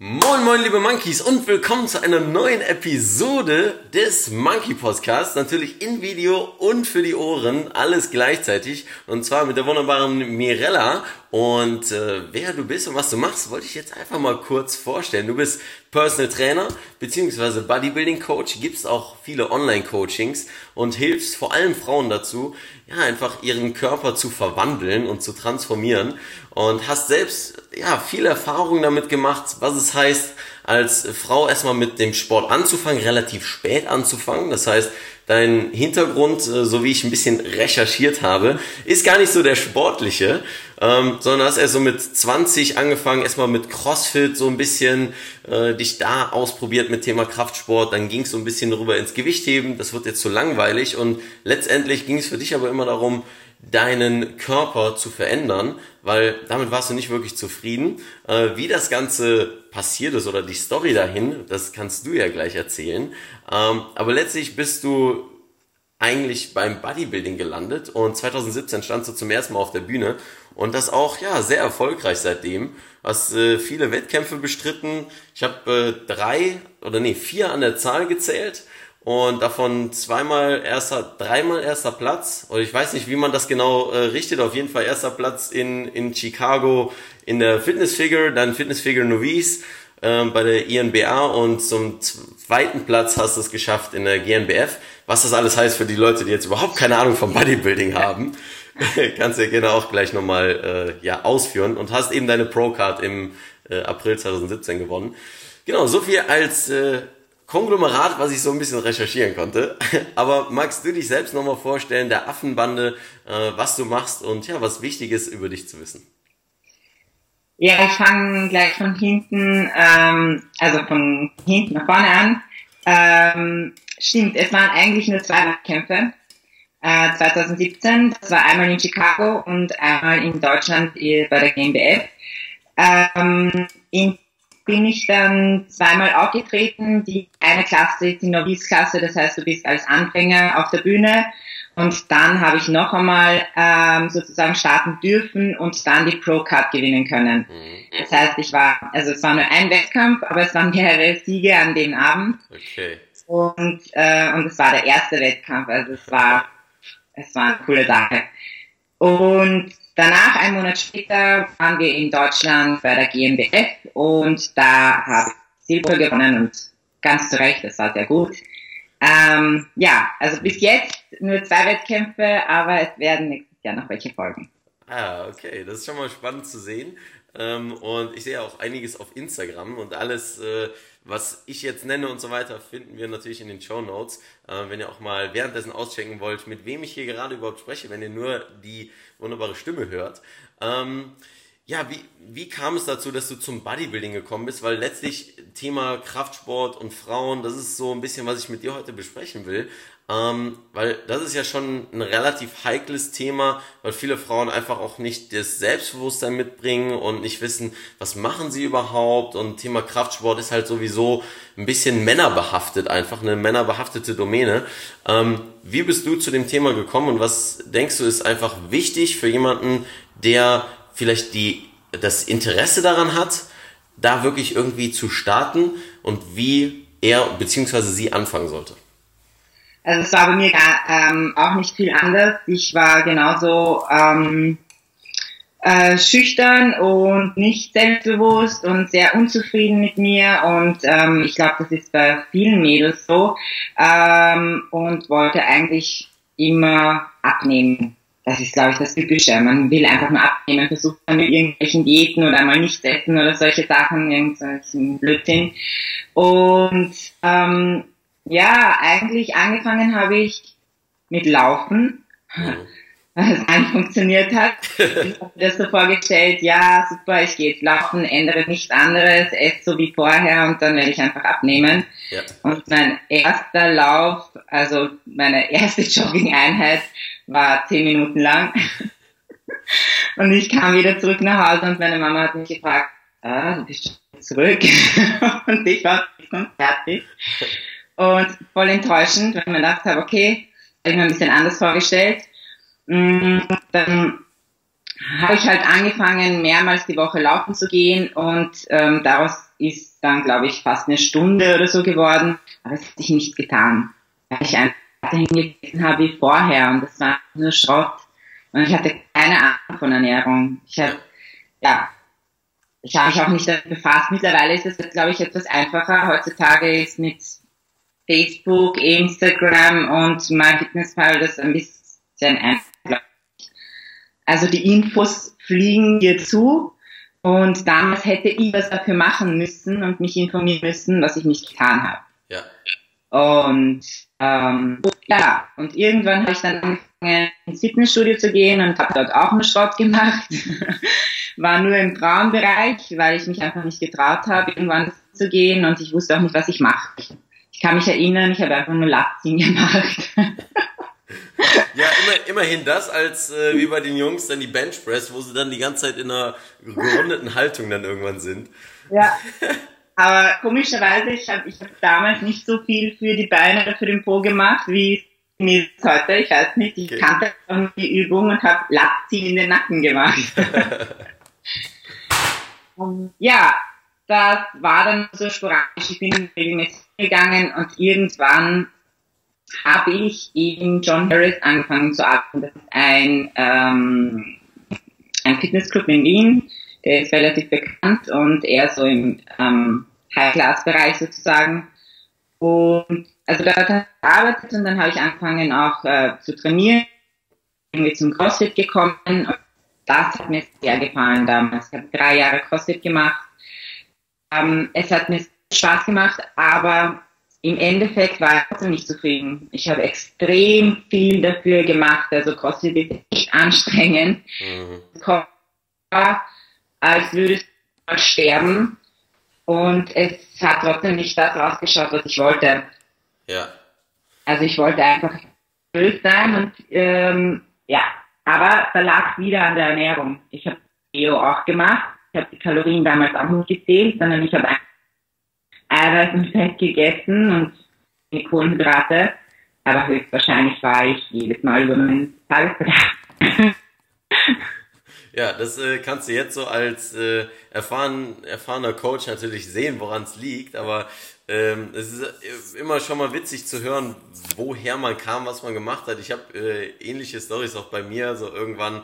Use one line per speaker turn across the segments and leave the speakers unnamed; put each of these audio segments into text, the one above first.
Moin moin liebe Monkeys und willkommen zu einer neuen Episode des Monkey Podcasts. Natürlich in Video und für die Ohren, alles gleichzeitig. Und zwar mit der wunderbaren Mirella. Und äh, wer du bist und was du machst, wollte ich jetzt einfach mal kurz vorstellen. Du bist Personal Trainer beziehungsweise Bodybuilding Coach, gibst auch viele Online-Coachings und hilfst vor allem Frauen dazu, ja, einfach ihren Körper zu verwandeln und zu transformieren. Und hast selbst ja viel Erfahrung damit gemacht, was es heißt, als Frau erstmal mit dem Sport anzufangen, relativ spät anzufangen. Das heißt, dein Hintergrund, äh, so wie ich ein bisschen recherchiert habe, ist gar nicht so der sportliche, ähm, sondern hast erst so mit 20 angefangen, erstmal mit CrossFit so ein bisschen äh, dich da ausprobiert mit Thema Kraftsport, dann ging es so ein bisschen rüber ins Gewichtheben, das wird jetzt zu so langweilig. Und letztendlich ging es für dich aber immer darum, deinen Körper zu verändern, weil damit warst du nicht wirklich zufrieden. Äh, wie das Ganze passiert ist oder die Story dahin, das kannst du ja gleich erzählen. Ähm, aber letztlich bist du eigentlich beim Bodybuilding gelandet. Und 2017 standst du zum ersten Mal auf der Bühne und das auch ja sehr erfolgreich seitdem. Hast äh, viele Wettkämpfe bestritten. Ich habe äh, drei oder nee vier an der Zahl gezählt und davon zweimal erster, dreimal erster Platz. Und ich weiß nicht, wie man das genau äh, richtet. Auf jeden Fall erster Platz in, in Chicago in der Fitness Figure, dann Fitness Figure Novice äh, bei der INBA und zum zweiten Platz hast du es geschafft in der GNBF. Was das alles heißt für die Leute, die jetzt überhaupt keine Ahnung vom Bodybuilding haben, kannst du ja gerne auch gleich nochmal äh, ja, ausführen und hast eben deine Pro-Card im äh, April 2017 gewonnen. Genau, so viel als äh, Konglomerat, was ich so ein bisschen recherchieren konnte. Aber magst du dich selbst nochmal vorstellen, der Affenbande, äh, was du machst und ja, was wichtig ist, über dich zu wissen?
Ja, ich fange gleich von hinten, ähm, also von hinten nach vorne an. Ähm, stimmt, es waren eigentlich nur zwei Wettkämpfe. Äh, 2017, das war einmal in Chicago und einmal in Deutschland äh, bei der GmbF. Ähm, in bin ich dann zweimal aufgetreten. Die eine Klasse ist die Novice-Klasse, das heißt, du bist als Anfänger auf der Bühne. Und dann habe ich noch einmal ähm, sozusagen starten dürfen und dann die Pro-Card gewinnen können. Mhm. Das heißt, ich war, also es war nur ein Wettkampf, aber es waren mehrere Siege an dem Abend. Okay. Und, äh, und es war der erste Wettkampf, also es war, es war eine coole Sache. Und Danach, ein Monat später, waren wir in Deutschland bei der GmbF und da habe ich Silber gewonnen und ganz zu Recht, das war sehr gut. Ähm, ja, also bis jetzt nur zwei Wettkämpfe, aber es werden nächstes Jahr noch welche folgen.
Ah, okay, das ist schon mal spannend zu sehen. Ähm, und ich sehe auch einiges auf Instagram und alles, äh, was ich jetzt nenne und so weiter, finden wir natürlich in den Show Notes. Äh, wenn ihr auch mal währenddessen auschecken wollt, mit wem ich hier gerade überhaupt spreche, wenn ihr nur die wunderbare Stimme hört. Ähm, ja, wie, wie kam es dazu, dass du zum Bodybuilding gekommen bist? Weil letztlich Thema Kraftsport und Frauen, das ist so ein bisschen, was ich mit dir heute besprechen will. Ähm, weil das ist ja schon ein relativ heikles Thema, weil viele Frauen einfach auch nicht das Selbstbewusstsein mitbringen und nicht wissen, was machen sie überhaupt. Und Thema Kraftsport ist halt sowieso ein bisschen männerbehaftet, einfach eine männerbehaftete Domäne. Ähm, wie bist du zu dem Thema gekommen und was denkst du ist einfach wichtig für jemanden, der vielleicht die, das Interesse daran hat, da wirklich irgendwie zu starten und wie er bzw. sie anfangen sollte?
Also es war bei mir gar, ähm, auch nicht viel anders. Ich war genauso ähm, äh, schüchtern und nicht selbstbewusst und sehr unzufrieden mit mir und ähm, ich glaube, das ist bei vielen Mädels so ähm, und wollte eigentlich immer abnehmen. Das ist, glaube ich, das Typische. Man will einfach nur abnehmen, versucht dann mit irgendwelchen Diäten oder mal nicht essen oder solche Sachen, irgendwelchen Blödsinn. Und ähm, ja, eigentlich angefangen habe ich mit Laufen, mhm. weil es dann funktioniert hat. Ich habe mir das so vorgestellt, ja, super, ich gehe jetzt laufen, ändere nichts anderes, esse so wie vorher und dann werde ich einfach abnehmen. Ja. Und mein erster Lauf, also meine erste Jogging-Einheit war zehn Minuten lang. und ich kam wieder zurück nach Hause und meine Mama hat mich gefragt, ah, du bist zurück. und ich war fertig. Und voll enttäuschend, weil ich mir gedacht habe, okay, habe ich mir ein bisschen anders vorgestellt. Mm, dann habe ich halt angefangen, mehrmals die Woche laufen zu gehen und ähm, daraus ist dann, glaube ich, fast eine Stunde oder so geworden. Aber es hat sich nicht getan, weil ich einfach weiterhin gegessen habe wie vorher und das war nur Schrott. Und ich hatte keine Ahnung von Ernährung. Ich habe, ja, ich habe mich auch nicht damit befasst. Mittlerweile ist es, glaube ich, etwas einfacher. Heutzutage ist mit Facebook, Instagram und MyFitnessPal das ein bisschen einfacher. Also die Infos fliegen dir zu und damals hätte ich was dafür machen müssen und mich informieren müssen, was ich nicht getan habe.
Ja.
Und ähm, ja, und irgendwann habe ich dann angefangen, ins Fitnessstudio zu gehen und habe dort auch einen Schrott gemacht. War nur im Frauenbereich, weil ich mich einfach nicht getraut habe, irgendwann zu gehen und ich wusste auch nicht, was ich mache. Ich kann mich erinnern, ich habe einfach nur Latzin gemacht.
Ja, immer, immerhin das, als äh, wie bei den Jungs dann die Benchpress, wo sie dann die ganze Zeit in einer gerundeten Haltung dann irgendwann sind.
Ja, aber komischerweise, ich habe ich hab damals nicht so viel für die Beine oder für den Po gemacht, wie mir heute. Ich weiß nicht, ich
Okay.
kannte die Übung und habe Latzin in den Nacken gemacht. Und ja, das war dann so sporadisch. Ich bin regelmäßig gegangen und irgendwann habe ich in John Harris angefangen zu arbeiten. Das ist ein, ähm, ein Fitnessclub in Wien, der ist relativ bekannt und eher so im ähm, High-Class-Bereich sozusagen. Und also da habe ich gearbeitet und dann habe ich angefangen auch äh, zu trainieren, irgendwie zum CrossFit gekommen und das hat mir sehr gefallen damals. Ich habe drei Jahre CrossFit gemacht. Ähm, es hat mir Spaß gemacht, aber im Endeffekt war ich nicht zufrieden. Ich habe extrem viel dafür gemacht. Also CrossFit ist echt anstrengend.
Mhm.
Es als würde ich mal sterben. Und es hat trotzdem nicht das rausgeschaut, was ich wollte.
Ja.
Also ich wollte einfach böse sein und ähm, ja, aber da lag wieder an der Ernährung. Ich habe Eo auch gemacht. Ich habe die Kalorien damals auch nicht gezählt, sondern ich habe Eiweiß und Fett gegessen und die Kohlenhydrate. Aber höchstwahrscheinlich war ich jedes Mal über meinen Tagesbedarf.
Ja, das äh, kannst du jetzt so als äh, erfahren, erfahrener Coach natürlich sehen, woran es liegt, aber ähm, es ist äh, immer schon mal witzig zu hören, woher man kam, was man gemacht hat. Ich habe äh, ähnliche Stories auch bei mir, so irgendwann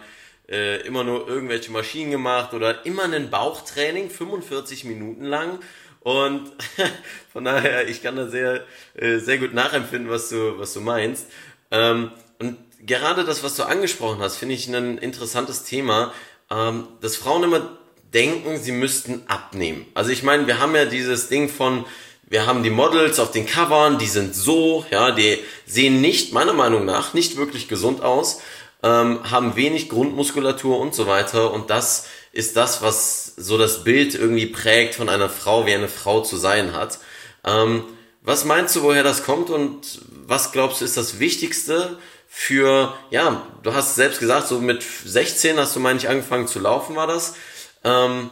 äh, immer nur irgendwelche Maschinen gemacht oder immer ein Bauchtraining, 45 Minuten lang. Und von daher, ich kann da sehr, äh, sehr gut nachempfinden, was du, was du meinst. Ähm, und gerade das, was du angesprochen hast, finde ich ein interessantes Thema, ähm, dass Frauen immer denken, sie müssten abnehmen. Also ich meine, wir haben ja dieses Ding von, wir haben die Models auf den Covern, die sind so, ja, die sehen nicht, meiner Meinung nach, nicht wirklich gesund aus, ähm, haben wenig Grundmuskulatur und so weiter. Und das ist das, was so das Bild irgendwie prägt von einer Frau, wie eine Frau zu sein hat. Ähm, was meinst du, woher das kommt und was glaubst du ist das Wichtigste für, ja, du hast selbst gesagt, so mit 16 hast du, meine ich, angefangen zu laufen, war das. Ähm,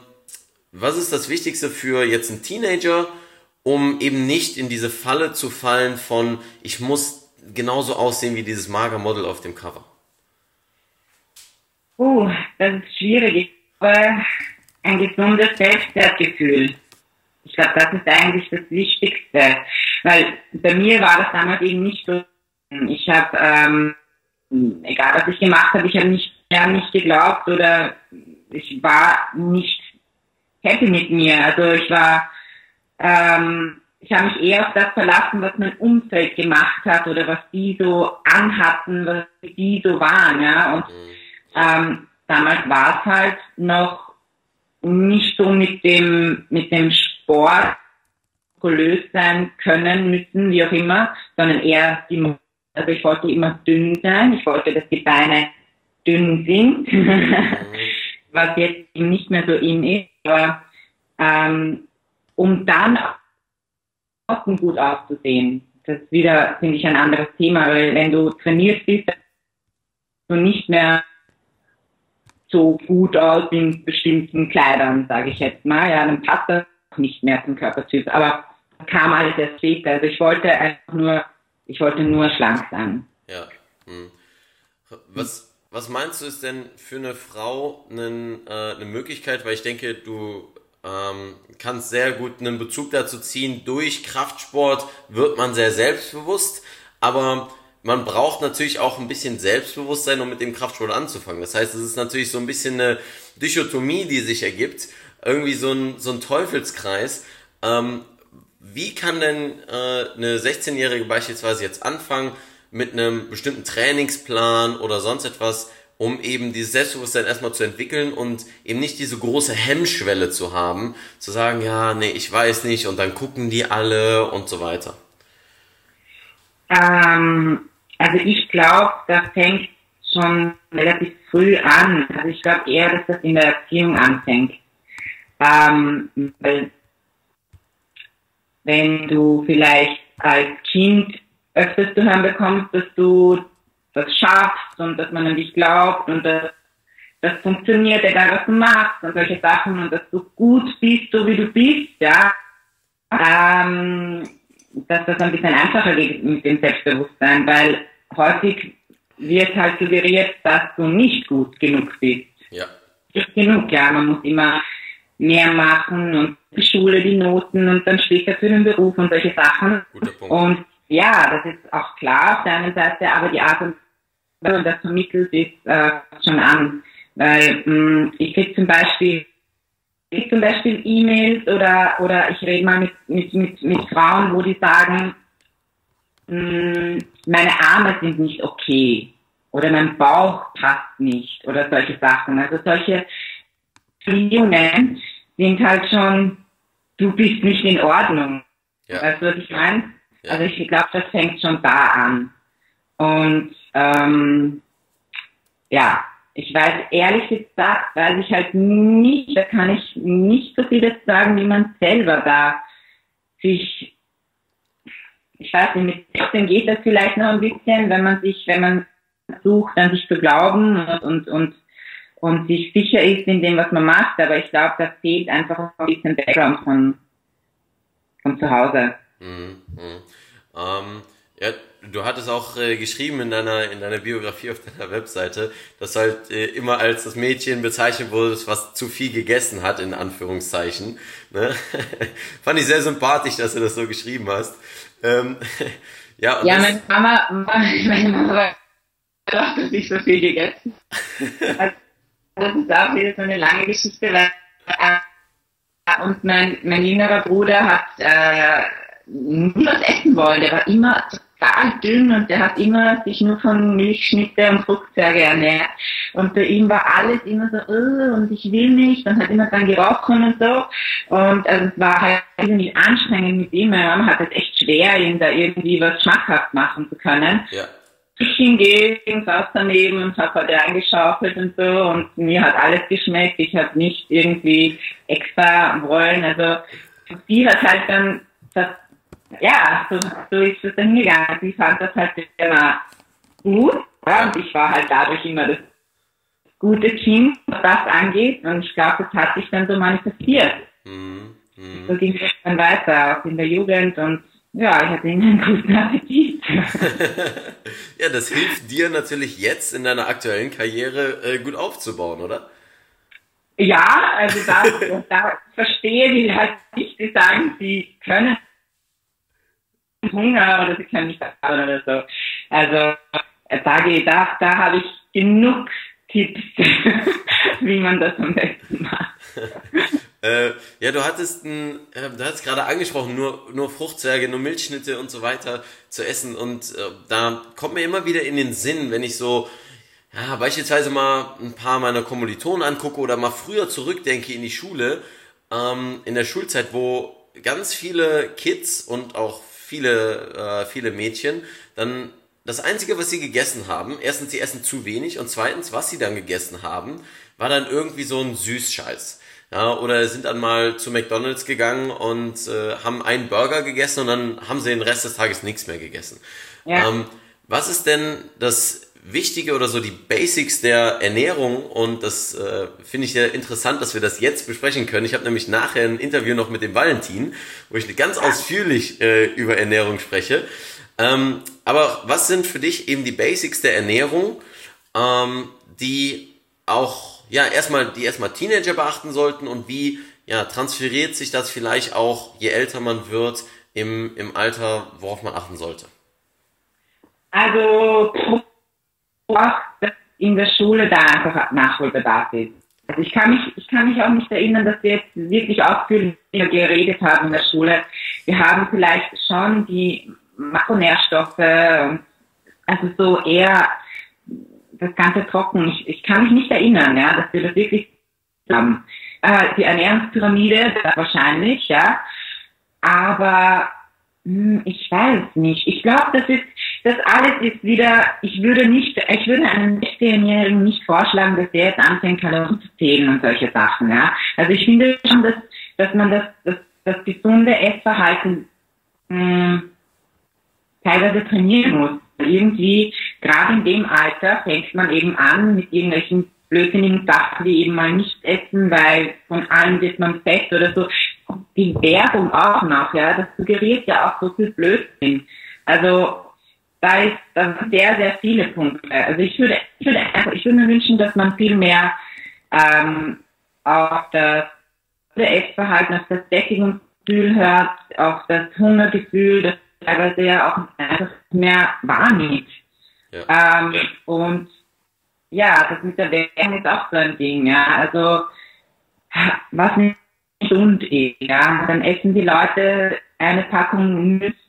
was ist das Wichtigste für jetzt einen Teenager, um eben nicht in diese Falle zu fallen von, ich muss genauso aussehen wie dieses Magermodel auf dem Cover?
Uh, das ist schwierig. Aber ein gesundes Selbstwertgefühl. Ich glaube, das ist eigentlich das Wichtigste. Weil bei mir war das damals eben nicht so. Ich habe, ähm, egal was ich gemacht habe, ich habe nicht mich geglaubt oder ich war nicht happy mit mir. Also ich war, ähm, ich habe mich eher auf das verlassen, was mein Umfeld gemacht hat oder was die so anhatten, was die so waren. Ja? Und ähm, damals war es halt noch nicht so mit dem, mit dem Sport gelöst sein können müssen, wie auch immer, sondern eher die, also ich wollte immer dünn sein, ich wollte, dass die Beine dünn sind, was jetzt eben nicht mehr so in ist, aber ähm, um dann auch gut auszusehen. Das ist wieder, finde ich, ein anderes Thema, weil wenn du trainiert bist, du nicht mehr so gut aus in bestimmten Kleidern, sage ich jetzt mal. Ja, dann passt das nicht mehr zum Körpertyp. Aber kam alles erst später. Also ich wollte einfach nur, ich wollte nur schlank sein.
Ja. Hm. Was, was meinst du ist denn für eine Frau einen, äh, eine Möglichkeit, weil ich denke, du ähm, kannst sehr gut einen Bezug dazu ziehen, durch Kraftsport wird man sehr selbstbewusst, aber man braucht natürlich auch ein bisschen Selbstbewusstsein, um mit dem Kraftsport anzufangen. Das heißt, es ist natürlich so ein bisschen eine Dichotomie, die sich ergibt, irgendwie so ein, so ein Teufelskreis. Ähm, wie kann denn äh, eine 16-Jährige beispielsweise jetzt anfangen mit einem bestimmten Trainingsplan oder sonst etwas, um eben dieses Selbstbewusstsein erstmal zu entwickeln und eben nicht diese große Hemmschwelle zu haben, zu sagen, ja, nee, ich weiß nicht und dann gucken die alle und so weiter?
Ähm, also ich glaube, das fängt schon relativ früh an. Also ich glaube eher, dass das in der Erziehung anfängt. Ähm, weil wenn du vielleicht als Kind öfters zu hören bekommst, dass du das schaffst und dass man an dich glaubt und dass das funktioniert, egal was du machst und solche Sachen und dass du gut bist, so wie du bist, ja, ähm, dass das ein bisschen einfacher geht mit dem Selbstbewusstsein, weil häufig wird halt suggeriert, dass du nicht gut genug bist.
Ja.
Nicht genug, ja, man muss immer mehr machen und die Schule, die Noten und dann später für den Beruf und solche Sachen.
Guter Punkt.
Und ja, das ist auch klar auf der einen Seite, aber die Art und Weise, wie das vermittelt ist, äh, schon an. Weil mh, ich krieg zum Beispiel ich krieg zum Beispiel E-Mails oder oder ich rede mal mit, mit, mit, mit Frauen, wo die sagen, mh, meine Arme sind nicht okay oder mein Bauch passt nicht oder solche Sachen. Also solche Beziehungen sind halt schon, du bist nicht in Ordnung.
Ja.
Weißt du, was ich meine?
Ja.
Also ich glaube, das fängt schon da an. Und ähm, ja, ich weiß ehrlich gesagt, weiß ich halt nicht, da kann ich nicht so viel sagen, wie man selber da sich, ich weiß nicht, mit 16 geht das vielleicht noch ein bisschen, wenn man sich, wenn man versucht, an sich zu glauben und, und, und, und sich sicher ist in dem, was man macht, aber ich glaube, da fehlt einfach ein bisschen Background von, von zu Hause.
Mhm, mhm. Ähm, ja, du hattest auch äh, geschrieben in deiner, in deiner Biografie auf deiner Webseite, dass du halt äh, immer als das Mädchen bezeichnet wurdest, was zu viel gegessen hat, in Anführungszeichen. Ne? Fand ich sehr sympathisch, dass du das so geschrieben hast. Ähm, ja,
Ja, meine Mama, meine Mama hat dass ich so viel gegessen. Also, das ist auch wieder so eine lange Geschichte, weil äh, und mein, mein jüngerer Bruder hat äh, nie was essen wollen. Der war immer total dünn und der hat immer sich nur von Milchschnitte und Fruchtzwerge ernährt. Und bei ihm war alles immer so, oh, und ich will nicht, und hat immer dran gerochen und so. Und also es war halt irgendwie anstrengend mit ihm. Meine Mama hat es echt schwer, ihm da irgendwie was schmackhaft machen zu können
ja,
ich hingegen saß daneben und habe halt reingeschaufelt und so und mir hat alles geschmeckt. Ich habe nicht irgendwie extra wollen. Also sie hat halt dann das, ja, so, so ist es dann gegangen. Sie fand das halt immer gut ja, und ich war halt dadurch immer das gute Kind, was das angeht und ich glaube, das hat sich dann so manifestiert.
mhm, mhm.
So ging es dann weiter, auch in der Jugend und ja, ich hatte einen guten Appetit.
ja, das hilft dir natürlich jetzt in deiner aktuellen Karriere äh, gut aufzubauen, oder?
Ja, also da, da verstehe ich halt nicht, die sagen, sie können Hunger oder sie können nicht arbeiten oder so. Also äh, da, da, da habe ich genug Tipps, wie man das am besten macht.
Äh, ja, du hattest ein, äh, du hattest gerade angesprochen, nur, nur Fruchtzwerge, nur Milchschnitte und so weiter zu essen und äh, da kommt mir immer wieder in den Sinn, wenn ich so, ja, beispielsweise mal ein paar meiner Kommilitonen angucke oder mal früher zurückdenke in die Schule, ähm, in der Schulzeit, wo ganz viele Kids und auch viele, äh, viele Mädchen dann das Einzige, was sie gegessen haben, erstens, sie essen zu wenig und zweitens, was sie dann gegessen haben, war dann irgendwie so ein Süßscheiß. Ja, oder sind dann mal zu McDonalds gegangen und äh, haben einen Burger gegessen und dann haben sie den Rest des Tages nichts mehr gegessen.
Ja.
Ähm, was ist denn das Wichtige oder so die Basics der Ernährung und das äh, finde ich sehr interessant, dass wir das jetzt besprechen können. Ich habe nämlich nachher ein Interview noch mit dem Valentin, wo ich ganz ausführlich äh, über Ernährung spreche. Ähm, aber was sind für dich eben die Basics der Ernährung, ähm, die auch ja erstmal die erstmal Teenager beachten sollten und wie ja transferiert sich das vielleicht auch je älter man wird im im Alter, worauf man achten sollte?
Also dass in der Schule da einfach Nachholbedarf ist. Also ich kann mich, ich kann mich auch nicht erinnern, dass wir jetzt wirklich ausführlich geredet haben in der Schule. Wir haben vielleicht schon die Makronährstoffe, also so eher das Ganze trocken. Ich, ich kann mich nicht erinnern, ja, dass wir das wirklich haben. Äh, die Ernährungspyramide, wahrscheinlich, ja. Aber hm, ich weiß nicht. Ich glaube, das ist, das alles ist wieder, ich würde nicht, ich würde einem 16-Jährigen nicht vorschlagen, dass der jetzt anfängt, Kalorien zu zählen und solche Sachen, ja. Also ich finde schon, dass, dass man das, das, das gesunde Essverhalten, mh, hm, teilweise trainieren muss. Irgendwie, gerade in dem Alter, fängt man eben an mit irgendwelchen blödsinnigen Sachen, die eben mal nicht essen, weil von allem wird man fett oder so. Die Werbung auch noch, ja, das suggeriert ja auch so viel Blödsinn. Also, da ist, da sind sehr, sehr viele Punkte. Also ich würde, ich würde einfach, ich würde mir wünschen, dass man viel mehr, ähm, auf das Essverhalten, auf das Sättigungsgefühl hört, auf das Hungergefühl, das teilweise ja auch einfach mehr wahrnimmt. Ja. Ähm, und ja, das mit der Werbung ist auch so ein Ding, ja. Also was nicht gesund ist, ja. Dann essen die Leute eine Packung Nüsse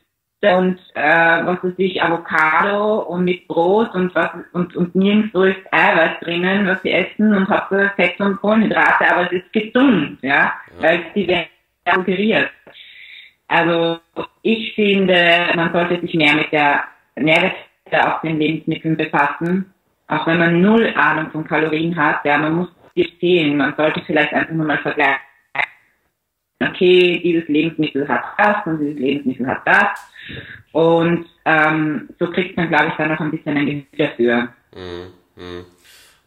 und äh, was weiß ich, Avocado und mit Brot und was und, und nirgendwo ist Eiweiß drinnen, was sie essen und Hauptsache Fett und Kohlenhydrate, aber es ist gesund, ja, ja. weil es die Werbung suggeriert. Also ich finde, man sollte sich mehr mit der Nährwerte auf den Lebensmitteln befassen. Auch wenn man null Ahnung von Kalorien hat, ja, man muss die zählen. Man sollte vielleicht einfach nur mal vergleichen. Okay, dieses Lebensmittel hat das und dieses Lebensmittel hat das. Und ähm, so kriegt man, glaube ich, dann noch ein bisschen ein Gefühl dafür. Mhm.
Mhm.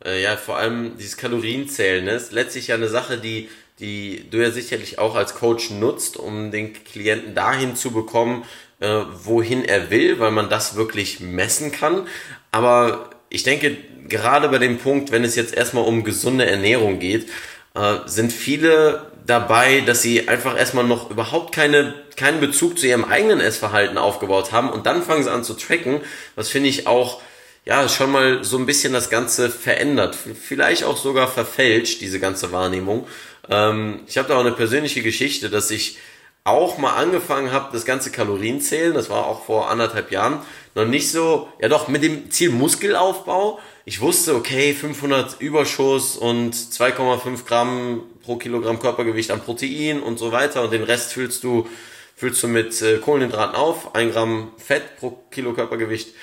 Äh, ja, vor allem dieses Kalorienzählen ne, ist letztlich ja eine Sache, die die du ja sicherlich auch als Coach nutzt, um den Klienten dahin zu bekommen, äh, wohin er will, weil man das wirklich messen kann. Aber ich denke, gerade bei dem Punkt, wenn es jetzt erstmal um gesunde Ernährung geht, äh, sind viele dabei, dass sie einfach erstmal noch überhaupt keine, keinen Bezug zu ihrem eigenen Essverhalten aufgebaut haben und dann fangen sie an zu tracken. Was finde ich auch ja, schon mal so ein bisschen das Ganze verändert, vielleicht auch sogar verfälscht, diese ganze Wahrnehmung. Ähm, ich habe da auch eine persönliche Geschichte, dass ich auch mal angefangen habe, das ganze Kalorienzählen, das war auch vor anderthalb Jahren, noch nicht so, ja doch, mit dem Ziel Muskelaufbau. Ich wusste, okay, 500 Überschuss und 2,5 Gramm pro Kilogramm Körpergewicht an Protein und so weiter und den Rest füllst du, füllst du mit äh, Kohlenhydraten auf, ein Gramm Fett pro Kilo Körpergewicht.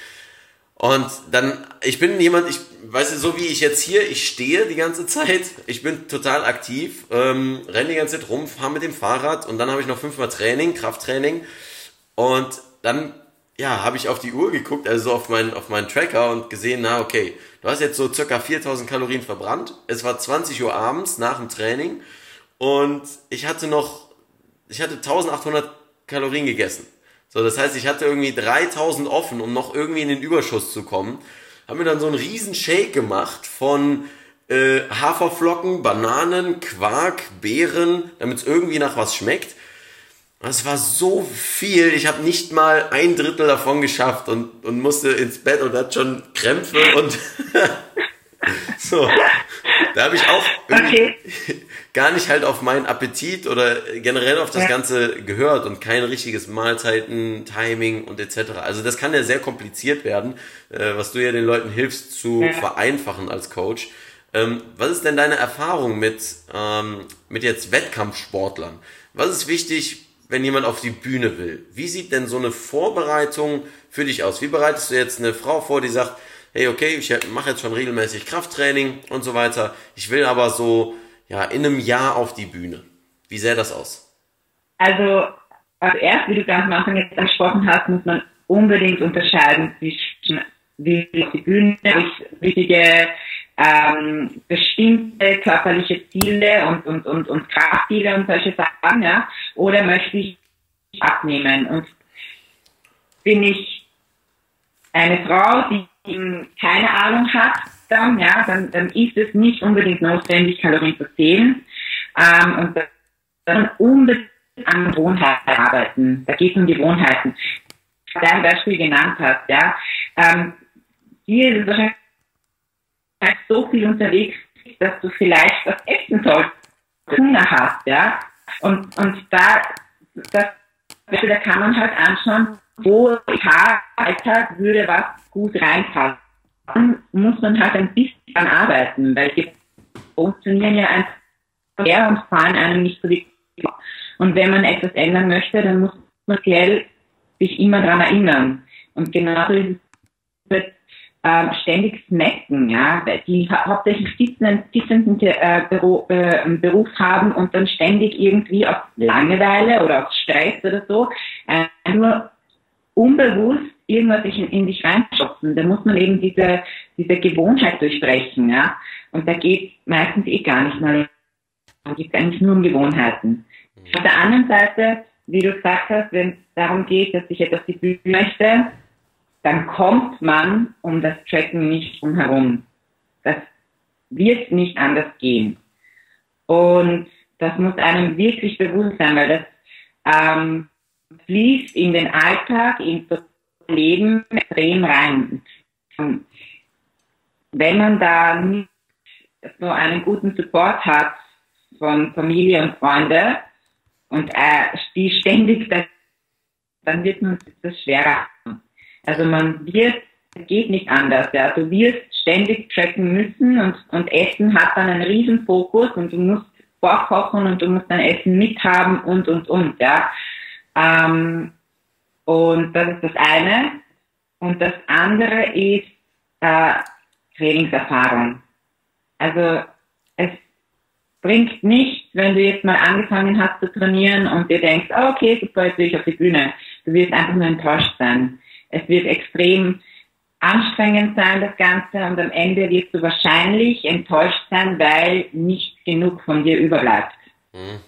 Und dann, ich bin jemand, ich weiß so wie ich jetzt hier, ich stehe die ganze Zeit, ich bin total aktiv, ähm, renne die ganze Zeit rum, fahre mit dem Fahrrad und dann habe ich noch fünfmal Training, Krafttraining. Und dann, ja, habe ich auf die Uhr geguckt, also auf meinen, auf meinen Tracker und gesehen, na okay, du hast jetzt so circa 4000 Kalorien verbrannt. Es war 20 Uhr abends nach dem Training und ich hatte noch, ich hatte 1800 Kalorien gegessen. So, das heißt, ich hatte irgendwie 3000 offen, um noch irgendwie in den Überschuss zu kommen. Haben mir dann so einen riesen Shake gemacht von äh, Haferflocken, Bananen, Quark, Beeren, damit es irgendwie nach was schmeckt. Das war so viel, ich habe nicht mal ein Drittel davon geschafft und, und musste ins Bett und hatte schon Krämpfe und so. Da habe ich auch okay. gar nicht halt auf meinen Appetit oder generell auf das ja. Ganze gehört und kein richtiges Mahlzeiten, Timing und etc. Also das kann ja sehr kompliziert werden, äh, was du ja den Leuten hilfst zu ja. vereinfachen als Coach. Ähm, was ist denn deine Erfahrung mit, ähm, mit jetzt Wettkampfsportlern? Was ist wichtig, wenn jemand auf die Bühne will? Wie sieht denn so eine Vorbereitung für dich aus? Wie bereitest du jetzt eine Frau vor, die sagt, hey, okay, ich mache jetzt schon regelmäßig Krafttraining und so weiter. Ich will aber so ja, in einem Jahr auf die Bühne. Wie sähe das aus?
Also, also erst, wie du ganz am Anfang jetzt angesprochen hast, muss man unbedingt unterscheiden zwischen wie die Bühne, wichtige ähm, bestimmte körperliche Ziele und, und, und, und Kraftziele und solche Sachen, ja, oder möchte ich abnehmen und bin ich eine Frau, die keine Ahnung hat, dann, ja, dann, dann ist es nicht unbedingt notwendig, Kalorien zu zählen, ähm, und dann unbedingt an Gewohnheiten arbeiten. Da geht es um Gewohnheiten. Dein Beispiel genannt hast, ja, ähm, hier ist es wahrscheinlich so viel unterwegs, dass du vielleicht was essen sollst, Hunger hast, ja. Und, und da, das, da kann man halt anschauen, wo Alltag würde was gut reinpassen. Muss man halt ein bisschen arbeiten, weil die funktionieren ja einfach her und fallen einem nicht so die Und wenn man etwas ändern möchte, dann muss man sich immer daran erinnern. Und genauso ist es ähm, ständig snacken, ja, die hauptsächlich sitzenden, sitzenden äh, Beruf, äh, Beruf haben und dann ständig irgendwie aus Langeweile oder aus Stress oder so äh, nur unbewusst irgendwas in, in dich reinschubsen. Da muss man eben diese, diese Gewohnheit durchbrechen, ja. Und da geht meistens eh gar nicht mal, da geht eigentlich nur um Gewohnheiten. Auf der anderen Seite, wie du gesagt hast, wenn es darum geht, dass ich etwas die Bühne möchte, dann kommt man um das Tracken nicht umherum. Das wird nicht anders gehen. Und das muss einem wirklich bewusst sein, weil das ähm, fließt in den Alltag, in das Leben extrem rein. Wenn man da nicht so einen guten Support hat von Familie und Freunde und äh, die ständig, das, dann wird man das schwerer haben. Also man wird, es geht nicht anders, ja. Du wirst ständig tracken müssen und, und Essen hat dann einen riesen Fokus und du musst vorkochen und du musst dein Essen mithaben und, und, und, ja. Ähm, und das ist das eine. Und das andere ist äh, Trainingserfahrung. Also es bringt nichts, wenn du jetzt mal angefangen hast zu trainieren und dir denkst, oh, okay, super, jetzt will ich auf die Bühne. Du wirst einfach nur enttäuscht sein. Es wird extrem anstrengend sein, das Ganze, und am Ende wirst du wahrscheinlich enttäuscht sein, weil nicht genug von dir überbleibt.
Mhm.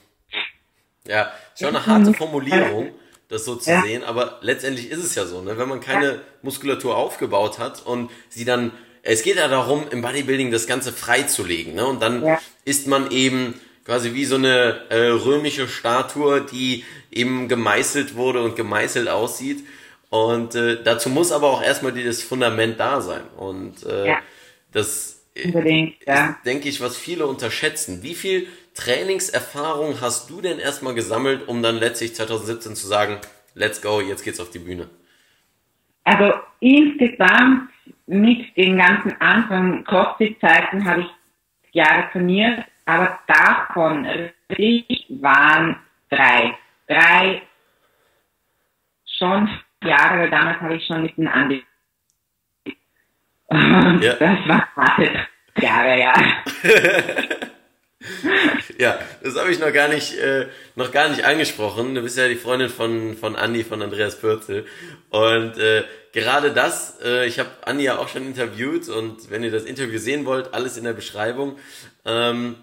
Ja, schon eine harte Formulierung, das so zu ja. sehen, aber letztendlich ist es ja so, ne? wenn man keine ja. Muskulatur aufgebaut hat und sie dann, es geht ja darum, im Bodybuilding das Ganze freizulegen, ne? und dann ja. ist man eben quasi wie so eine äh, römische Statue, die eben gemeißelt wurde und gemeißelt aussieht und äh, dazu muss aber auch erstmal dieses Fundament da sein. Und äh, ja. das Unbedingt, ja. ist, denke ich, was viele unterschätzen. Wie viel Trainingserfahrung hast du denn erstmal gesammelt, um dann letztlich 2017 zu sagen, let's go, jetzt geht's auf die Bühne?
Also insgesamt mit den ganzen Anfang Crossfit-Zeiten habe ich Jahre trainiert, aber davon richtig waren drei. Drei schon Jahre, weil damals habe ich schon mit dem Andi. Und ja. das war harte Jahre, ja.
ja, das habe ich noch gar nicht, äh, noch gar nicht angesprochen. Du bist ja die Freundin von, von Andi, von Andreas Pürzel. Und äh, gerade das, äh, ich habe Andi ja auch schon interviewt und wenn ihr das Interview sehen wollt, alles in der Beschreibung. Ähm,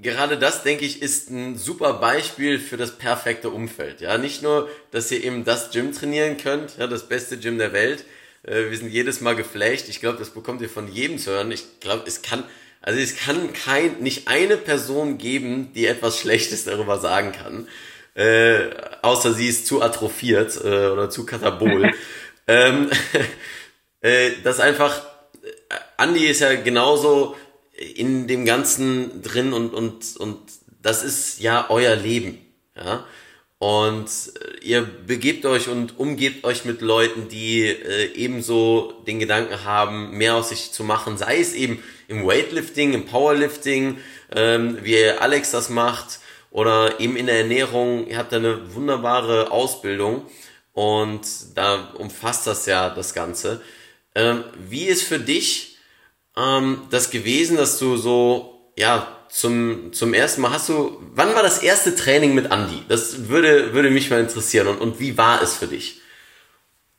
gerade das, denke ich, ist ein super Beispiel für das perfekte Umfeld. Ja, nicht nur, dass ihr eben das Gym trainieren könnt, ja, das beste Gym der Welt. Äh, wir sind jedes Mal geflasht. Ich glaube, das bekommt ihr von jedem zu hören. Ich glaube, es kann, also es kann kein, nicht eine Person geben, die etwas Schlechtes darüber sagen kann. Äh, außer sie ist zu atrophiert äh, oder zu katabol. ähm, äh, das einfach, äh, Andi ist ja genauso in dem Ganzen drin und, und, und das ist ja euer Leben. Ja? Und äh, ihr begebt euch und umgebt euch mit Leuten, die äh, ebenso den Gedanken haben, mehr aus sich zu machen, sei es eben im Weightlifting, im Powerlifting, ähm, wie Alex das macht, oder eben in der Ernährung. Ihr habt eine wunderbare Ausbildung und da umfasst das ja das Ganze. Ähm, wie ist für dich ähm, das gewesen, dass du so, ja, zum, zum ersten Mal hast du, wann war das erste Training mit Andy? Das würde, würde mich mal interessieren und, und wie war es für dich?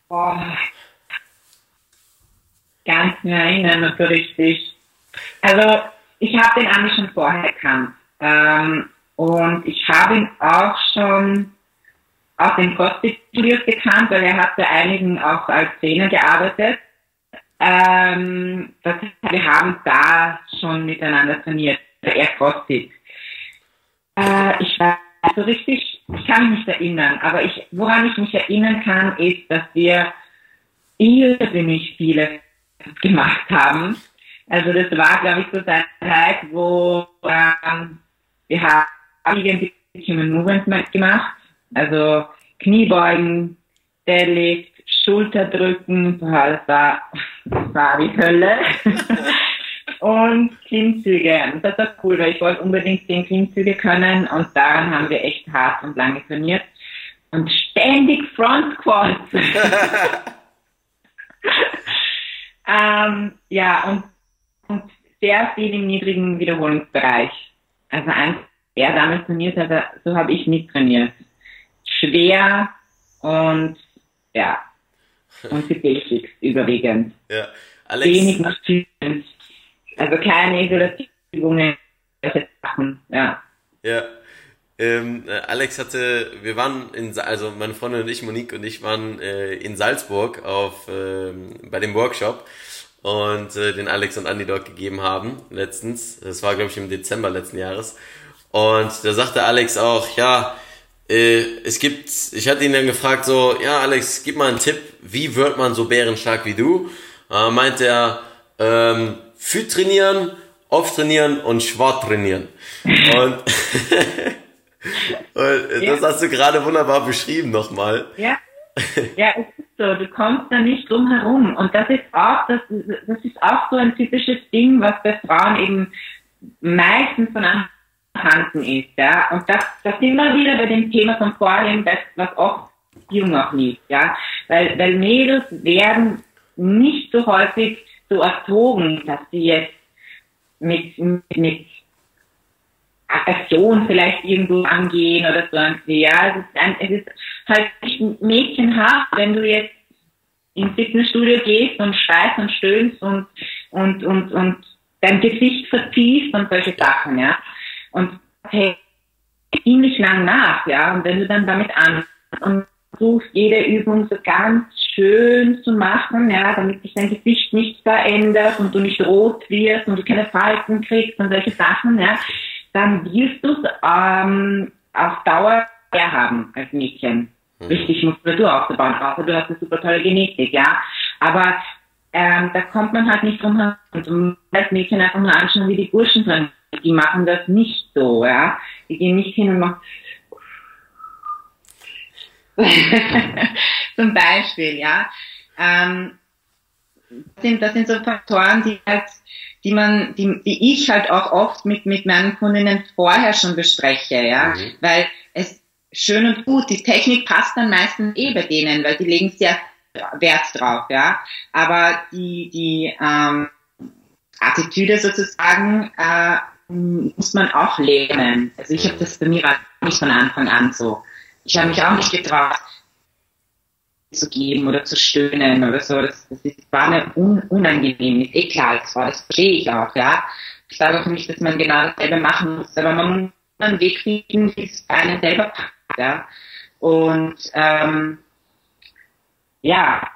Boah. gar nicht erinnern, so richtig. Also, ich habe den Andi schon vorher gekannt. Ähm, und ich habe ihn auch schon auf den Studios gekannt, weil er hat bei einigen auch als Trainer gearbeitet. Ähm, das wir haben da schon miteinander trainiert, er CrossFit. Äh, ich weiß so richtig, ich kann mich nicht erinnern, aber ich, woran ich mich erinnern kann, ist, dass wir irrsinnig viele gemacht haben. Also das war, glaube ich, so eine Zeit, wo ähm, wir haben irgendwie Human Movement gemacht, also Kniebeugen, Deadlift, Schulterdrücken, das war, das war die Hölle. und Klimmzüge. das war cool, weil ich wollte unbedingt den Klimmzüge können und daran haben wir echt hart und lange trainiert. Und ständig Front Squats. ähm, ja, und, und sehr viel im niedrigen Wiederholungsbereich. Also eins, er damals trainiert hat, so habe ich nicht trainiert. Schwer und ja, und die Basics überwiegend.
Ja. Alex,
Wenig Maschinen. Also keine Isolationsübungen, solche Sachen, ja.
Ja. Ähm, äh, Alex hatte, wir waren in, also meine Freundin und ich, Monique und ich waren äh, in Salzburg auf, ähm, bei dem Workshop und äh, den Alex und Andi dort gegeben haben letztens. Das war glaube ich im Dezember letzten Jahres. Und da sagte Alex auch, ja, äh, es gibt, ich hatte ihn dann gefragt so, ja Alex, gib mal einen Tipp, wie wird man so bärenstark wie du? Äh, meint er, ähm, viel trainieren, oft trainieren und Sport trainieren. Und, und
Ja.
das hast du gerade wunderbar beschrieben nochmal.
Ja. Ja, es ist so, du kommst da nicht drum herum. Und das ist auch, das, das ist auch so ein typisches Ding, was bei Frauen eben meistens von Anfang an ist, ja. Und das, das sind wir wieder bei dem Thema von vorhin, das, was oft Jung auch nicht, ja. Weil, weil Mädels werden nicht so häufig so erzogen, dass sie jetzt mit, mit, mit Aggression vielleicht irgendwo angehen oder so. Ja, es ist, ein, es ist halt mädchenhaft, wenn du jetzt ins Fitnessstudio gehst und schreist und stöhnst und, und, und, und dein Gesicht verziehst und solche Sachen, ja. Und hey, ziemlich lang nach, ja. Und wenn du dann damit an und versuchst, jede Übung so ganz schön zu machen, ja, damit sich dein Gesicht nicht verändert und du nicht rot wirst und du keine Falten kriegst und solche Sachen, ja, dann wirst du es ähm, auf Dauer mehr haben als Mädchen. Richtig Muskulatur aufzubauen, außer du hast eine super tolle Genetik, ja. Aber ähm, da kommt man halt nicht drum herum. Und du musst als Mädchen einfach nur anschauen, wie die Burschen sind. Die machen das nicht so, ja. Die gehen nicht hin und machen zum Beispiel, ja. Ähm, das, sind, das sind so Faktoren, die halt, die man, die, die ich halt auch oft mit, mit meinen Kundinnen vorher schon bespreche, ja.
Mhm.
Weil es schön und gut, die Technik passt dann meistens eh bei denen, weil die legen sehr Wert drauf, ja. Aber die, die ähm, Attitüde sozusagen äh, muss man auch lernen. Also ich habe das bei mir nicht von Anfang an so. Ich habe mich auch nicht getraut, zu geben oder zu stöhnen oder so. Das, das ist, war mir un, unangenehm. Ist eh klar, das war, das verstehe ich auch, ja. Ich sage auch nicht, dass man genau dasselbe machen muss, aber man muss einen Weg finden, wie es bei einem selber passt, ja. Und ähm, ja,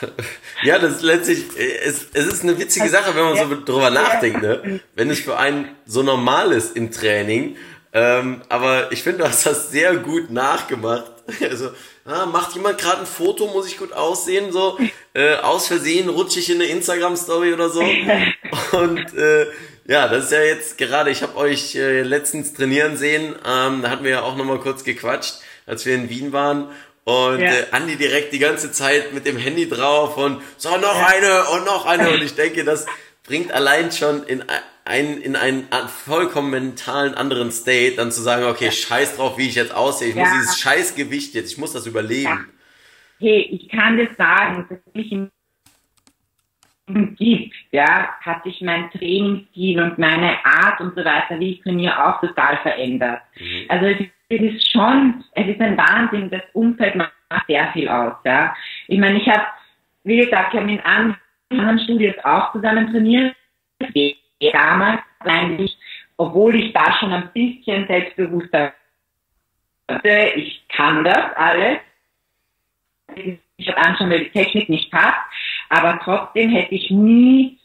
Ja, das ist letztlich, äh, es, es ist eine witzige Sache, wenn man so drüber nachdenkt, ne? Wenn es für einen so normal ist im Training. Ähm, aber ich finde, du hast das sehr gut nachgemacht. Also, ah, macht jemand gerade ein Foto, muss ich gut aussehen, so äh, aus Versehen rutsche ich in eine Instagram-Story oder so. Und äh, ja, das ist ja jetzt gerade, ich habe euch äh, letztens trainieren sehen, ähm, da hatten wir ja auch nochmal kurz gequatscht, als wir in Wien waren. Und
Ja.
äh, Andi direkt die ganze Zeit mit dem Handy drauf und so noch eine und noch eine. Und ich denke, das bringt allein schon in ein, in einen vollkommen mentalen anderen State, dann zu sagen, okay, scheiß drauf, wie ich jetzt aussehe. Ich muss
Ja.
dieses scheiß Gewicht jetzt, ich muss das überleben.
hey, ich kann das sagen, dass es mich im gibt, ja, hat sich mein Trainingsstil und meine Art und so weiter, wie ich trainiere, auch total verändert. Also es es ist schon, es ist ein Wahnsinn, das Umfeld, macht sehr viel aus. Ja. Ich meine, ich habe, wie gesagt, ich habe in anderen Studios auch zusammen trainiert. Damals eigentlich, obwohl ich da schon ein bisschen selbstbewusster hatte, ich kann das alles. Ich habe anschauen, weil die Technik nicht passt, aber trotzdem hätte ich nie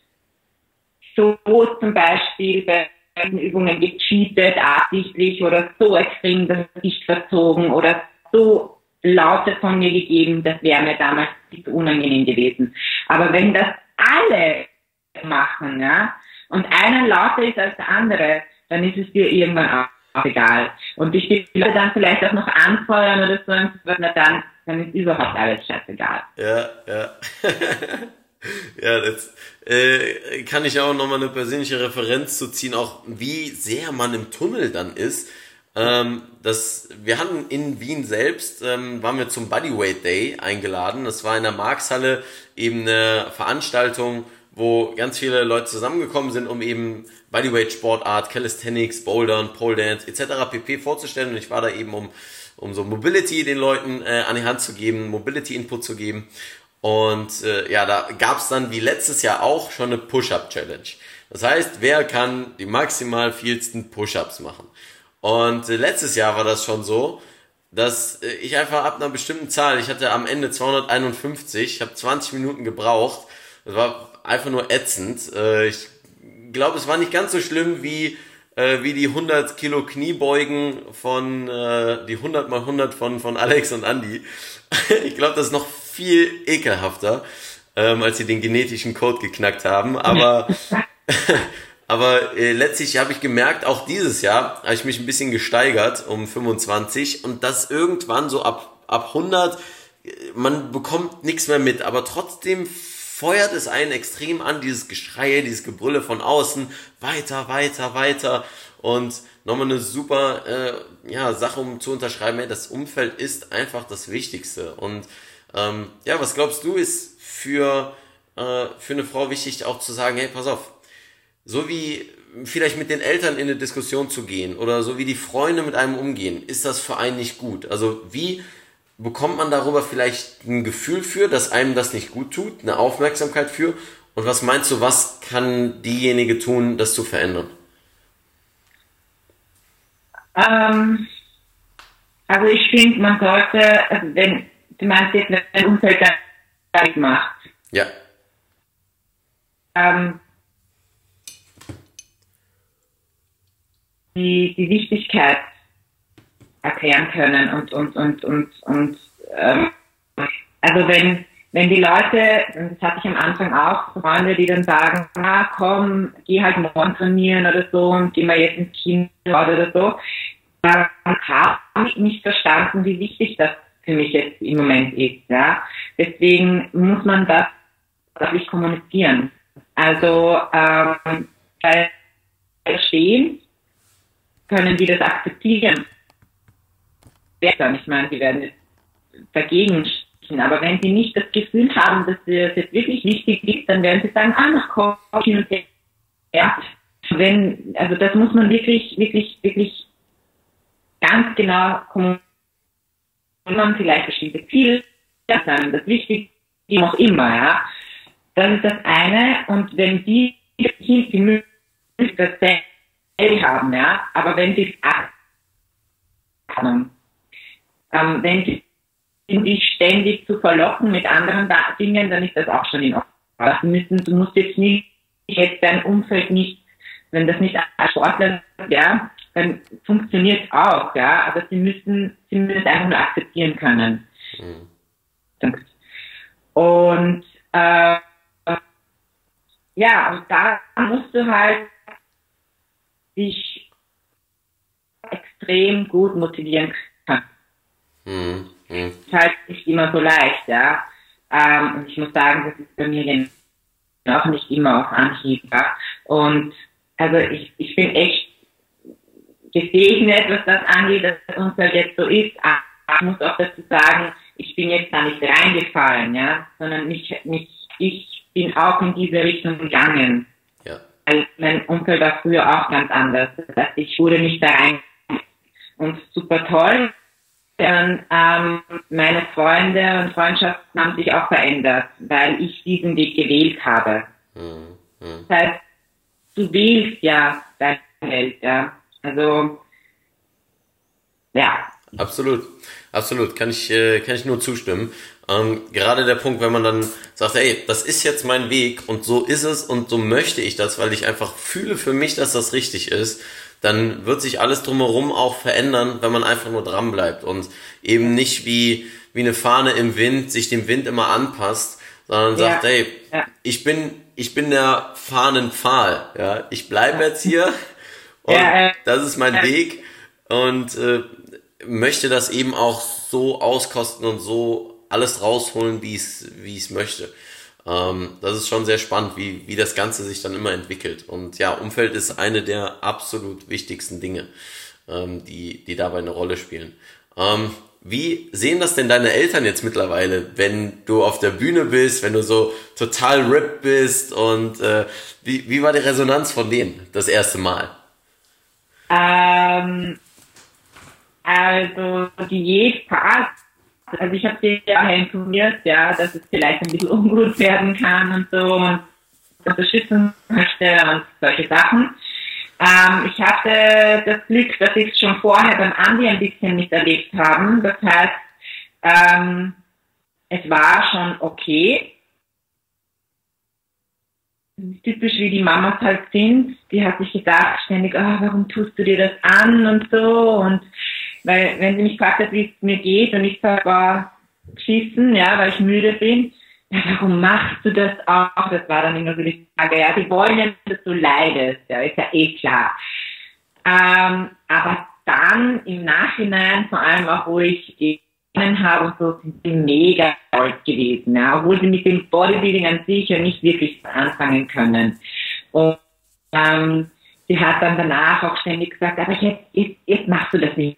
so zum Beispiel bei Übungen gecheatet, absichtlich oder so extrem das Gesicht verzogen oder so laute von mir gegeben, das wäre mir damals zu unangenehm gewesen. Aber wenn das alle machen, ja, und einer lauter ist als der andere, dann ist es dir irgendwann auch egal. Und ich will dann vielleicht auch noch anfeuern oder so, na dann, dann ist überhaupt alles scheißegal.
Ja, ja. Ja, das äh, kann ich auch nochmal eine persönliche Referenz zu ziehen, auch wie sehr man im Tunnel dann ist. Ähm, das, wir hatten in Wien selbst, ähm, waren wir zum Bodyweight Day eingeladen. Das war in der Markshalle eben eine Veranstaltung, wo ganz viele Leute zusammengekommen sind, um eben Bodyweight Sportart, Calisthenics, Bouldern, Pole Dance etc. pp. vorzustellen. Und ich war da eben, um, um so Mobility den Leuten äh, an die Hand zu geben, Mobility Input zu geben. Und äh, ja, da gab's dann wie letztes Jahr auch schon eine Push-Up-Challenge. Das heißt, wer kann die maximal vielsten Push-Ups machen? Und äh, letztes Jahr war das schon so, dass äh, ich einfach ab einer bestimmten Zahl, ich hatte am Ende 251, ich habe 20 Minuten gebraucht. Das war einfach nur ätzend. Äh, ich glaube, es war nicht ganz so schlimm wie äh, wie die 100 Kilo Kniebeugen von äh, die 100 mal 100 von von Alex und Andy. ich glaube, das ist noch viel ekelhafter, ähm, als sie den genetischen Code geknackt haben. Aber, aber äh, letztlich habe ich gemerkt, auch dieses Jahr habe ich mich ein bisschen gesteigert um 25 und das irgendwann so ab, ab 100, äh, man bekommt nichts mehr mit, aber trotzdem feuert es einen extrem an, dieses Geschrei, dieses Gebrülle von außen, weiter, weiter, weiter. Und nochmal eine super äh, ja, Sache, um zu unterschreiben, hey, das Umfeld ist einfach das Wichtigste. Und ähm, ja, was glaubst du, ist für, äh, für eine Frau wichtig, auch zu sagen, hey, pass auf, so wie vielleicht mit den Eltern in eine Diskussion zu gehen oder so wie die Freunde mit einem umgehen, ist das für einen nicht gut. Also wie bekommt man darüber vielleicht ein Gefühl für, dass einem das nicht gut tut, eine Aufmerksamkeit für? Und was meinst du, was kann diejenige tun, das zu verändern?
Ähm, also ich finde, man sollte, wenn, Du meinst jetzt, wenn ein Umfeld das macht?
Ja.
Ähm, die, die Wichtigkeit erklären können und, und, und, und, und ähm, also wenn, wenn die Leute, das hatte ich am Anfang auch, Freunde, die dann sagen, ah, komm, geh halt morgen trainieren oder so und geh mal jetzt ins Kino oder so, dann habe ich nicht verstanden, wie wichtig das für mich jetzt im Moment ist. Ja? Deswegen muss man das wirklich kommunizieren. Also ähm, bei Stehen können die das akzeptieren. Ich meine, sie werden dagegen stehen. Aber wenn sie nicht das Gefühl haben, dass es jetzt wirklich wichtig ist, dann werden sie sagen, ah, nach komm hin und her. Ja. Wenn, also das muss man wirklich, wirklich, wirklich ganz genau kommunizieren man vielleicht bestimmte Ziele sein, das Wichtigste, wie auch immer, ja. Das ist das eine. Und wenn die die Möglichkeit das haben, ja, aber wenn sie es haben, ähm, wenn sie dich ständig zu verlocken mit anderen Dingen, dann ist das auch schon in Ordnung. Das müssen, du musst jetzt nicht, jetzt dein Umfeld nicht, wenn das nicht als Sportler, ja, dann funktioniert es auch, ja, aber sie müssen, sie müssen es einfach nur akzeptieren können. Mhm. Und äh, ja, und da musst du halt dich extrem gut motivieren können. Mhm. Mhm. Das ist halt nicht immer so leicht, ja. Ähm, und ich muss sagen, das ist bei mir auch nicht immer auf Anhieb, ja. Und also ich, ich bin echt gesegnet, was das angeht, dass das Unfall jetzt so ist. Aber ich muss auch dazu sagen, ich bin jetzt da nicht reingefallen, ja, sondern mich, mich, ich bin auch in diese Richtung gegangen. Ja. Also mein Unfall war früher auch ganz anders. Das heißt, ich wurde nicht da rein und super toll. ähm, meine Freunde und Freundschaften haben sich auch verändert, weil ich diesen Weg gewählt habe. Mhm. Mhm. Das heißt, du wählst ja deine Welt, ja. Also, ja.
Absolut, absolut, kann ich, äh, kann ich nur zustimmen. Ähm, gerade der Punkt, wenn man dann sagt, ey, das ist jetzt mein Weg und so ist es und so möchte ich das, weil ich einfach fühle für mich, dass das richtig ist, dann wird sich alles drumherum auch verändern, wenn man einfach nur dran bleibt und eben nicht wie, wie eine Fahne im Wind sich dem Wind immer anpasst, sondern sagt, ja. ey, ja. ich bin, ich bin der Fahnenpfahl, ja, ich bleibe jetzt hier und ja, äh, das ist mein Weg und äh, möchte das eben auch so auskosten und so alles rausholen, wie es wie es möchte. Ähm, das ist schon sehr spannend, wie, wie das Ganze sich dann immer entwickelt. Und ja, Umfeld ist eine der absolut wichtigsten Dinge, ähm, die, die dabei eine Rolle spielen. Ähm, wie sehen das denn deine Eltern jetzt mittlerweile, wenn du auf der Bühne bist, wenn du so total ripped bist und äh, wie, wie war die Resonanz von denen das erste Mal?
Ähm, also die Part also ich habe sie ja informiert, ja, dass es vielleicht ein bisschen ungut werden kann und so und unterstützen möchte und solche Sachen. Ähm, ich hatte das Glück, dass ich es schon vorher beim Andi ein bisschen miterlebt haben. Das heißt, ähm, es war schon okay. Typisch wie die Mamas halt sind, die hat sich gedacht ständig, oh, warum tust du dir das an und so und weil wenn sie mich gefragt hat, wie es mir geht und ich sage, war geschissen, ja, weil ich müde bin, ja, warum machst du das auch? Das war dann immer so die Frage, ja, die wollen ja, dass du leidest, ja, ist ja eh klar. Ähm, aber dann im Nachhinein, vor allem auch, wo ich ihnen habe und so, sind sie mega stolz gewesen, ja, obwohl sie mit dem Bodybuilding an sich ja nicht wirklich anfangen können. Und ähm, sie hat dann danach auch ständig gesagt, aber jetzt, jetzt, jetzt machst du das nicht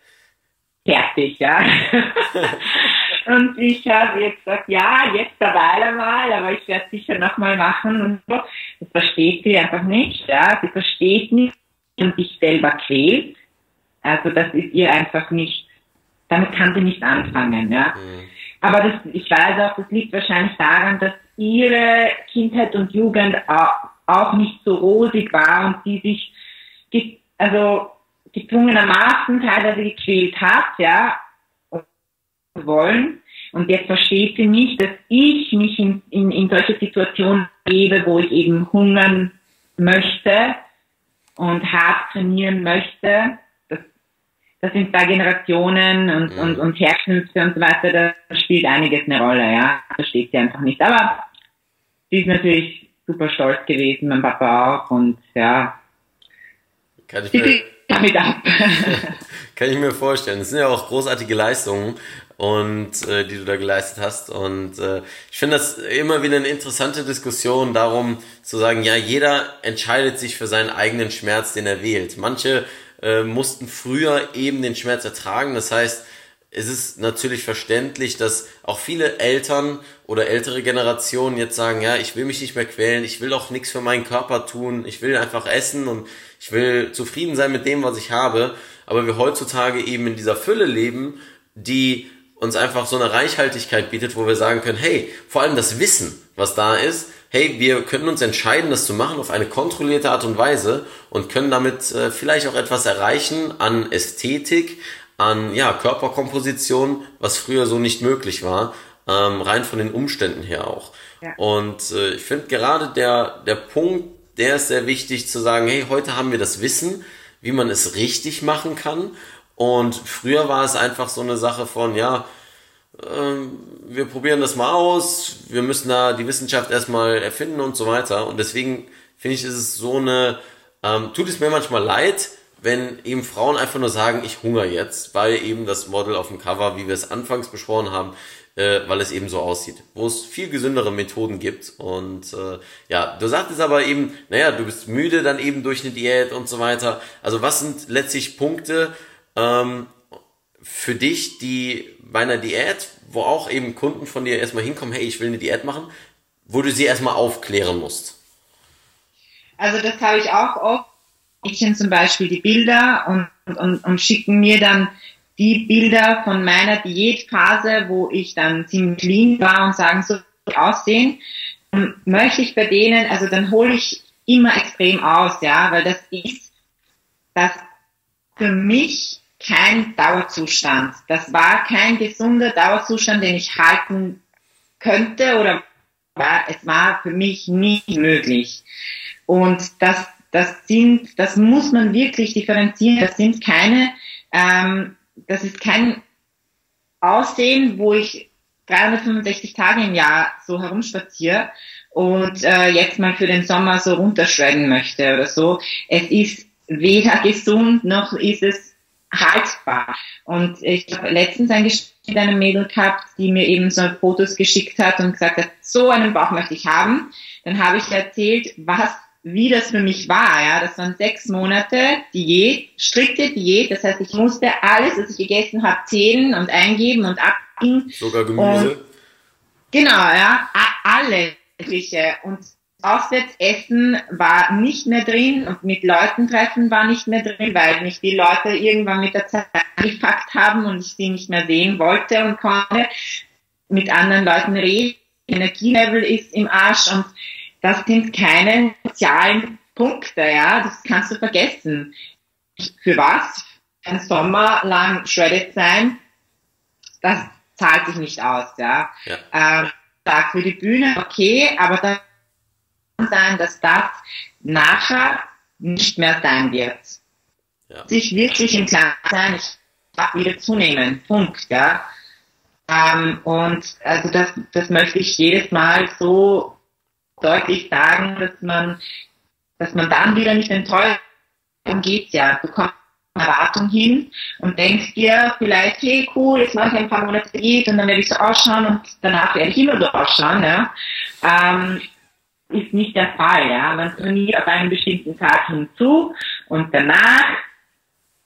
fertig, ja. und ich habe jetzt gesagt, ja, jetzt derweil einmal, aber ich werde sicher nochmal machen und so. Das versteht sie einfach nicht, ja. Sie versteht nicht und sich selber quält. Also das ist ihr einfach nicht, damit kann sie nicht anfangen, ja. Mhm. Aber das, ich weiß auch, das liegt wahrscheinlich daran, dass ihre Kindheit und Jugend auch nicht so rosig war und sie sich, also gezwungenermaßen teilweise gequält hat, ja, wollen. Und jetzt versteht sie nicht, dass ich mich in, in, in solche Situationen gebe, wo ich eben hungern möchte und hart trainieren möchte. Das, sind zwei Generationen und, mhm. und, und Herkünfte und so weiter, da spielt einiges eine Rolle, ja. Versteht sie einfach nicht. Aber sie ist natürlich super stolz gewesen, mein Papa auch und ja.
Kann ich mir damit ab. Kann ich mir vorstellen. Das sind ja auch großartige Leistungen und äh, die du da geleistet hast. Und äh, ich finde das immer wieder eine interessante Diskussion darum zu sagen, ja, jeder entscheidet sich für seinen eigenen Schmerz, den er wählt. Manche äh, mussten früher eben den Schmerz ertragen. Das heißt, es ist natürlich verständlich, dass auch viele Eltern oder ältere Generationen jetzt sagen, ja, ich will mich nicht mehr quälen, ich will auch nichts für meinen Körper tun, ich will einfach essen und ich will zufrieden sein mit dem, was ich habe. Aber wir heutzutage eben in dieser Fülle leben, die uns einfach so eine Reichhaltigkeit bietet, wo wir sagen können, hey, vor allem das Wissen, was da ist, hey, wir können uns entscheiden, das zu machen auf eine kontrollierte Art und Weise und können damit äh, vielleicht auch etwas erreichen an Ästhetik, an ja, Körperkomposition, was früher so nicht möglich war, ähm, rein von den Umständen her auch. Ja. Und äh, ich finde gerade der, der Punkt, der ist sehr wichtig zu sagen, hey, heute haben wir das Wissen, wie man es richtig machen kann. Und früher war es einfach so eine Sache von, ja, wir probieren das mal aus, wir müssen da die Wissenschaft erstmal erfinden und so weiter. Und deswegen finde ich, ist es so eine, ähm, tut es mir manchmal leid, wenn eben Frauen einfach nur sagen, ich hungere jetzt, weil eben das Model auf dem Cover, wie wir es anfangs besprochen haben, äh, weil es eben so aussieht, wo es viel gesündere Methoden gibt. Und äh, ja, du sagtest aber eben, naja, du bist müde dann eben durch eine Diät und so weiter. Also was sind letztlich Punkte ähm, für dich, die bei einer Diät, wo auch eben Kunden von dir erstmal hinkommen, hey, ich will eine Diät machen, wo du sie erstmal aufklären musst?
Also das habe ich auch oft Mädchen zum Beispiel die Bilder und, und, und schicken mir dann die Bilder von meiner Diätphase, wo ich dann ziemlich lean war und sagen, so aussehen, möchte ich bei denen, also dann hole ich immer extrem aus, ja, weil das ist das für mich kein Dauerzustand. Das war kein gesunder Dauerzustand, den ich halten könnte oder war, es war für mich nie möglich. Und das, das sind, das muss man wirklich differenzieren. Das sind keine, ähm, das ist kein Aussehen, wo ich 365 Tage im Jahr so herumspaziere und äh, jetzt mal für den Sommer so runterschredden möchte oder so. Es ist weder gesund noch ist es haltbar. Und ich habe letztens ein Gespräch mit einem Mädel gehabt, die mir eben so Fotos geschickt hat und gesagt hat, so einen Bauch möchte ich haben. Dann habe ich erzählt, was wie das für mich war, ja, das waren sechs Monate Diät, strikte Diät, das heißt, ich musste alles, was ich gegessen habe, zählen und eingeben und abgeben.
Sogar Gemüse.
Und, genau, ja, alle und Auswärtsessen war nicht mehr drin und mit Leuten treffen war nicht mehr drin, weil mich die Leute irgendwann mit der Zeit angepackt haben und ich sie nicht mehr sehen wollte und konnte. Mit anderen Leuten reden, Energielevel ist im Arsch und das sind keine sozialen Punkte, ja, das kannst du vergessen. Für was? Ein Sommer lang shredded sein, das zahlt sich nicht aus, ja. ja. Ähm, für die Bühne, okay, aber da sein, dass das nachher nicht mehr sein wird. Ja. Sich wirklich im Klaren sein, ich darf wieder zunehmen. Punkt, ja. Ähm, und also das, das möchte ich jedes Mal so deutlich sagen, dass man, dass man dann wieder nicht enttäuscht. Darum geht's ja. Du kommst Erwartung hin und denkst dir vielleicht, hey cool, jetzt mache ich ein paar Monate Diät und dann werde ich so ausschauen und danach werde ich immer so ausschauen. Ja. Ähm, ist nicht der Fall. Ja? Man trainiert auf einen bestimmten Tag hinzu und danach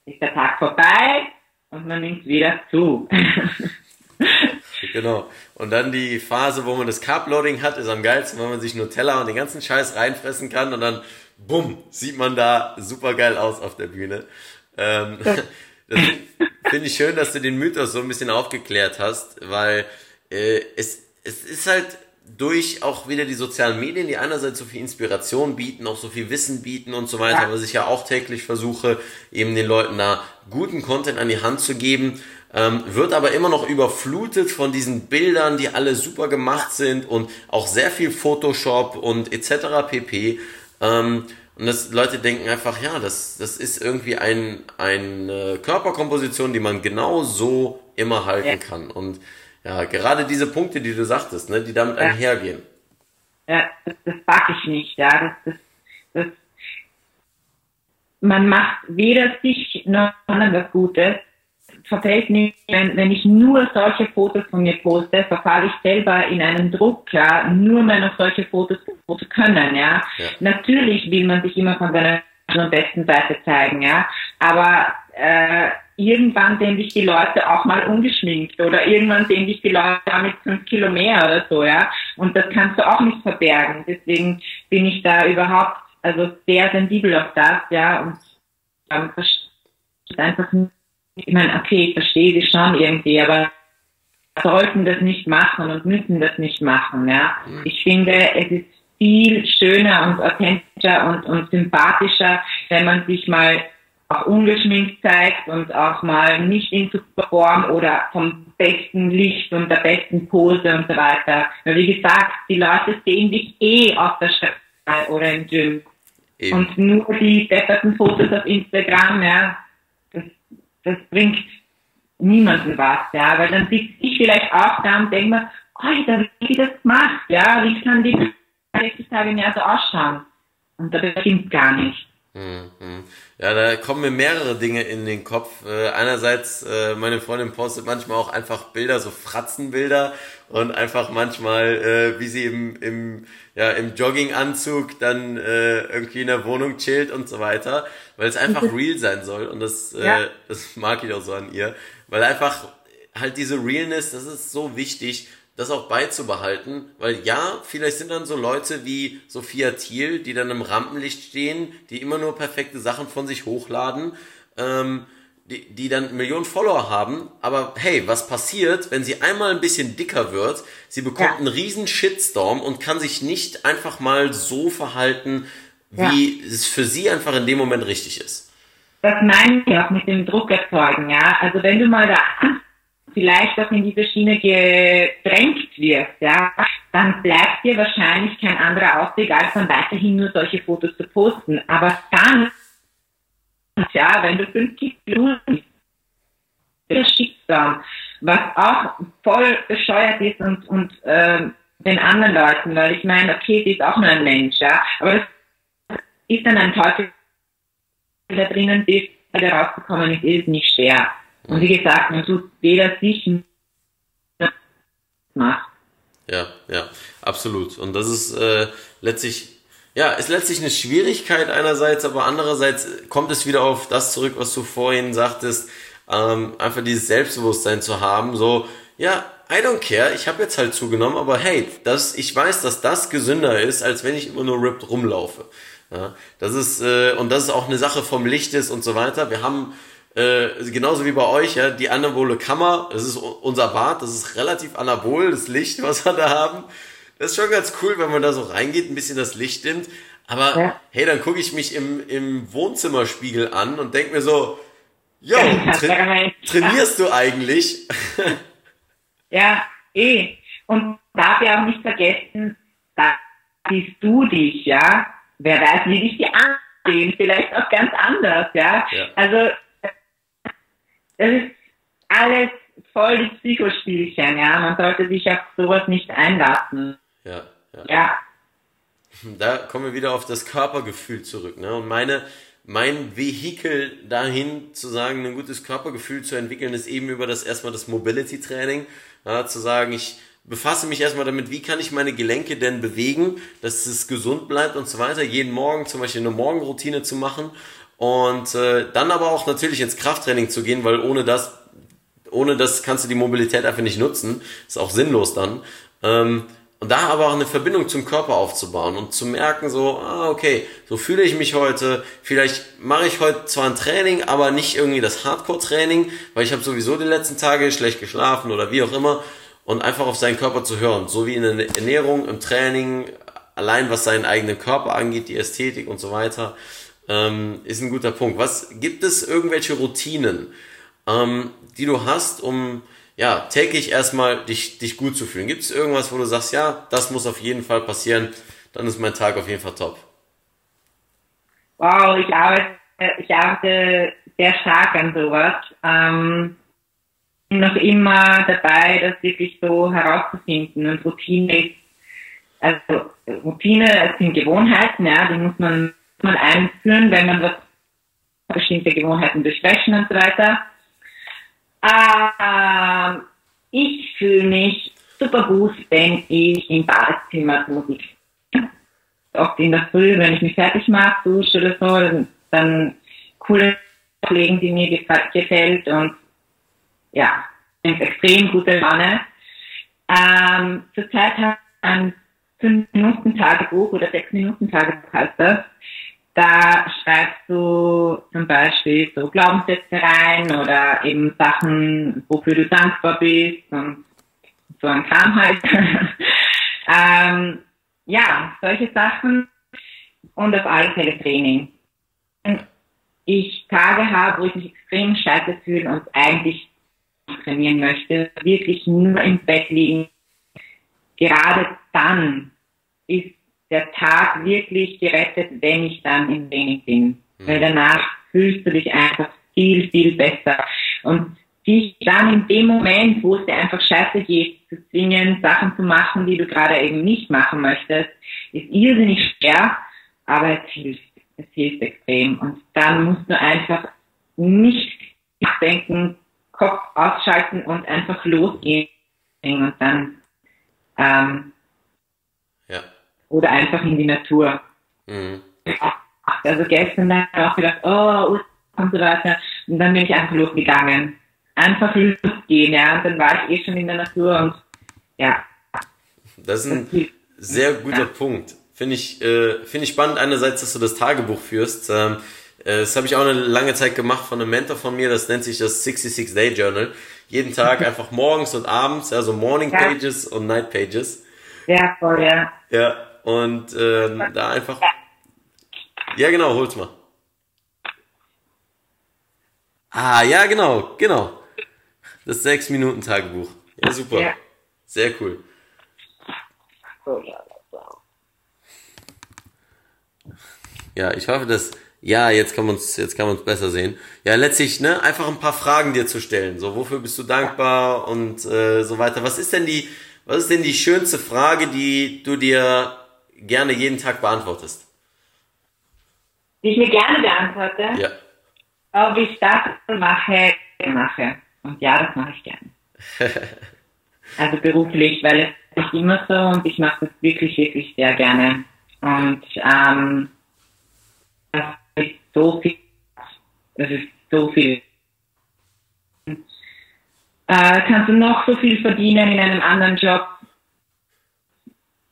ist der Tag vorbei und man nimmt wieder zu.
genau. Und dann die Phase, wo man das Carb-Loading hat, ist am geilsten, wenn man sich Nutella und den ganzen Scheiß reinfressen kann und dann, bumm, sieht man da super geil aus auf der Bühne. Ähm, das finde ich schön, dass du den Mythos so ein bisschen aufgeklärt hast, weil äh, es, es ist halt durch auch wieder die sozialen Medien, die einerseits so viel Inspiration bieten, auch so viel Wissen bieten und so weiter, was ich ja auch täglich versuche, eben den Leuten da guten Content an die Hand zu geben, ähm, wird aber immer noch überflutet von diesen Bildern, die alle super gemacht sind und auch sehr viel Photoshop und etc. pp. Ähm, und das Leute denken einfach, ja, das, das ist irgendwie ein, eine Körperkomposition, die man genau so immer halten ja. kann. Und ja, gerade diese Punkte, die du sagtest, ne, die damit ja. einhergehen.
Ja, das, das mag ich nicht, ja. Das, das, das, man macht weder sich noch was Gutes. Verfällt nicht, wenn, wenn ich nur solche Fotos von mir poste, verfalle ich selber in einen Druck, ja, nur mehr noch solche Fotos zu können, ja. ja. Natürlich will man sich immer von seiner besten Seite zeigen, ja. Aber äh, irgendwann sehen dich die Leute auch mal ungeschminkt oder irgendwann sehen dich die Leute mit fünf Kilo mehr oder so, ja. Und das kannst du auch nicht verbergen. Deswegen bin ich da überhaupt also sehr sensibel auf das, ja. Und ähm, einfach ich meine, okay, ich verstehe sie schon irgendwie, aber sollten das nicht machen und müssen das nicht machen, ja. Mhm. Ich finde, es ist viel schöner und authentischer und, und sympathischer, wenn man sich mal auch ungeschminkt zeigt und auch mal nicht in Superform oder vom besten Licht und der besten Pose und so weiter. Weil wie gesagt, die Leute sehen dich eh auf der Straße oder im Gym. Eben. Und nur die depperten Fotos auf Instagram, ja, das, das bringt niemanden was, ja, weil dann sitze ich vielleicht auch da und denke mir, Alter, wie das gemacht, ja, wie kann die 60 Tage im Jahr so ausschauen? Und das stimmt gar nicht.
Mhm. Ja, da kommen mir mehrere Dinge in den Kopf. Äh, einerseits, äh, meine Freundin postet manchmal auch einfach Bilder, so Fratzenbilder und einfach manchmal, äh, wie sie im, im, ja, im Jogginganzug dann äh, irgendwie in der Wohnung chillt und so weiter, weil es einfach real sein soll und das, äh, ja. das mag ich auch so an ihr, weil einfach halt diese Realness, das ist so wichtig das auch beizubehalten, weil ja, vielleicht sind dann so Leute wie Sophia Thiel, die dann im Rampenlicht stehen, die immer nur perfekte Sachen von sich hochladen, ähm, die, die dann Millionen Follower haben, aber hey, was passiert, wenn sie einmal ein bisschen dicker wird? Sie bekommt
Ja.
einen riesen Shitstorm und kann sich nicht einfach mal so verhalten, wie es für sie einfach in dem Moment richtig ist.
Das meine ich auch mit dem Druck erzeugen, ja. Also wenn du mal da vielleicht auch in diese Schiene gedrängt wirst, ja, dann bleibt dir wahrscheinlich kein anderer Ausweg, als dann weiterhin nur solche Fotos zu posten. Aber dann, ja, wenn du 50 Kilo bist, das Schicksal, was auch voll bescheuert ist und, und ähm, den anderen Leuten, weil ich meine, okay, sie ist auch nur ein Mensch, ja, aber das ist dann ein Teufel da drinnen bist, da rauszukommen, ist, ist nicht schwer. Und wie gesagt, man tut weder sich macht.
Ja, ja, absolut. Und das ist äh, letztlich, ja, ist letztlich eine Schwierigkeit einerseits, aber andererseits kommt es wieder auf das zurück, was du vorhin sagtest, ähm, einfach dieses Selbstbewusstsein zu haben, so, ja, I don't care, ich habe jetzt halt zugenommen, aber hey, das, ich weiß, dass das gesünder ist, als wenn ich immer nur ripped rumlaufe. Ja, das ist, äh, und das ist auch eine Sache vom Licht ist und so weiter. Wir haben, äh, genauso wie bei euch, ja, die anabole Kammer, das ist unser Bad, das ist relativ anabol, das Licht, was wir da haben. Das ist schon ganz cool, wenn man da so reingeht, ein bisschen das Licht dimmt. Aber
Ja.
hey, dann gucke ich mich im, im Wohnzimmerspiegel an und denk mir so, yo,
Ja,
tra trainierst du eigentlich?
Ja, eh. Und darf ja auch nicht vergessen, da siehst du dich, ja. Wer weiß, wie dich die anderen sehen, vielleicht auch ganz anders, ja.
Ja.
Also, das ist alles voll die Psychospielchen, ja. Man sollte sich auf sowas nicht einlassen.
ja, ja.
Ja,
da kommen wir wieder auf das Körpergefühl zurück. Ne? Und meine, mein Vehikel dahin zu sagen, ein gutes Körpergefühl zu entwickeln, ist eben über das erstmal das Mobility Training. Ja, zu sagen, ich befasse mich erstmal damit, wie kann ich meine Gelenke denn bewegen, dass es gesund bleibt und so weiter. Jeden Morgen zum Beispiel eine Morgenroutine zu machen. Und äh, dann aber auch natürlich ins Krafttraining zu gehen, weil ohne das ohne das kannst du die Mobilität einfach nicht nutzen. Ist auch sinnlos dann. Ähm, und da aber auch eine Verbindung zum Körper aufzubauen und zu merken so, ah, okay, so fühle ich mich heute. Vielleicht mache ich heute zwar ein Training, aber nicht irgendwie das Hardcore-Training, weil ich habe sowieso die letzten Tage schlecht geschlafen oder wie auch immer. Und einfach auf seinen Körper zu hören. So wie in der Ernährung, im Training, allein was seinen eigenen Körper angeht, die Ästhetik und so weiter, ähm, ist ein guter Punkt. Was gibt es irgendwelche Routinen? ähm, die du hast, um ja täglich erstmal dich, dich gut zu fühlen? Gibt es irgendwas, wo du sagst, ja, das muss auf jeden Fall passieren, dann ist mein Tag auf jeden Fall top?
wow, ich arbeite, ich arbeite sehr stark an sowas. Ähm, bin noch immer dabei, das wirklich so herauszufinden. Und Routine also Routine sind Gewohnheiten, ja, die muss man, man einführen, wenn man was bestimmte Gewohnheiten durchbrechen und so weiter. Ähm, ich fühle mich super gut, wenn ich im Badezimmer Musik oft in der Früh, wenn ich mich fertig mache, dusche oder so, dann, dann coole Kollegen, die mir gefällt und ja, eine extrem gute Laune. Ähm, zurzeit habe ich ein 5-Minuten-Tagebuch oder 6-Minuten-Tagebuch heißt das. Da schreibst du zum Beispiel so Glaubenssätze rein oder eben Sachen, wofür du dankbar bist und so ein Kram halt. ähm, ja, solche Sachen und auf alle Fälle Training. Wenn ich Tage habe, wo ich mich extrem scheiße fühle und eigentlich trainieren möchte, wirklich nur im Bett liegen, gerade dann ist der Tag wirklich gerettet, wenn ich dann im Training bin. Weil danach fühlst du dich einfach viel, viel besser. Und dich dann in dem Moment, wo es dir einfach scheiße geht, zu zwingen, Sachen zu machen, die du gerade eben nicht machen möchtest, ist irrsinnig schwer, aber es hilft. Es hilft extrem. Und dann musst du einfach nicht denken, Kopf ausschalten und einfach losgehen und dann ähm. Oder einfach in die Natur.
Mhm.
Also gestern dann auch gedacht, oh, und so weiter. Und dann bin ich einfach losgegangen. Einfach losgehen, ja. Und dann war ich eh schon in der Natur und ja.
Das ist ein sehr guter Punkt. Finde ich, äh, finde ich spannend einerseits, dass du das Tagebuch führst. Ähm, Äh, Das habe ich auch eine lange Zeit gemacht von einem Mentor von mir, das nennt sich das 66 Day Journal. Jeden Tag einfach morgens und abends, also Morning
Ja.
Pages und Night Pages.
Ja, voll, ja.
Ja, und ähm, da einfach. Ja, genau, hol's mal. Ah, ja, genau, genau. Das 6-Minuten-Tagebuch. Ja, super.
Ja.
Sehr cool. Ja, ich hoffe, dass. Ja, jetzt kann man uns jetzt kann man uns besser sehen. Ja, letztlich ne einfach ein paar Fragen dir zu stellen. So, wofür bist du dankbar und äh, so weiter. Was ist denn die was ist denn die schönste Frage, die du dir gerne jeden Tag beantwortest?
Die ich mir gerne beantworte,
Ja.
ob ich das mache, mache. Und ja, das mache ich gerne. also beruflich, weil es ist immer so und ich mache das wirklich, wirklich sehr gerne. Und ähm, das ist so viel, das ist so viel. Äh, kannst du noch so viel verdienen in einem anderen Job,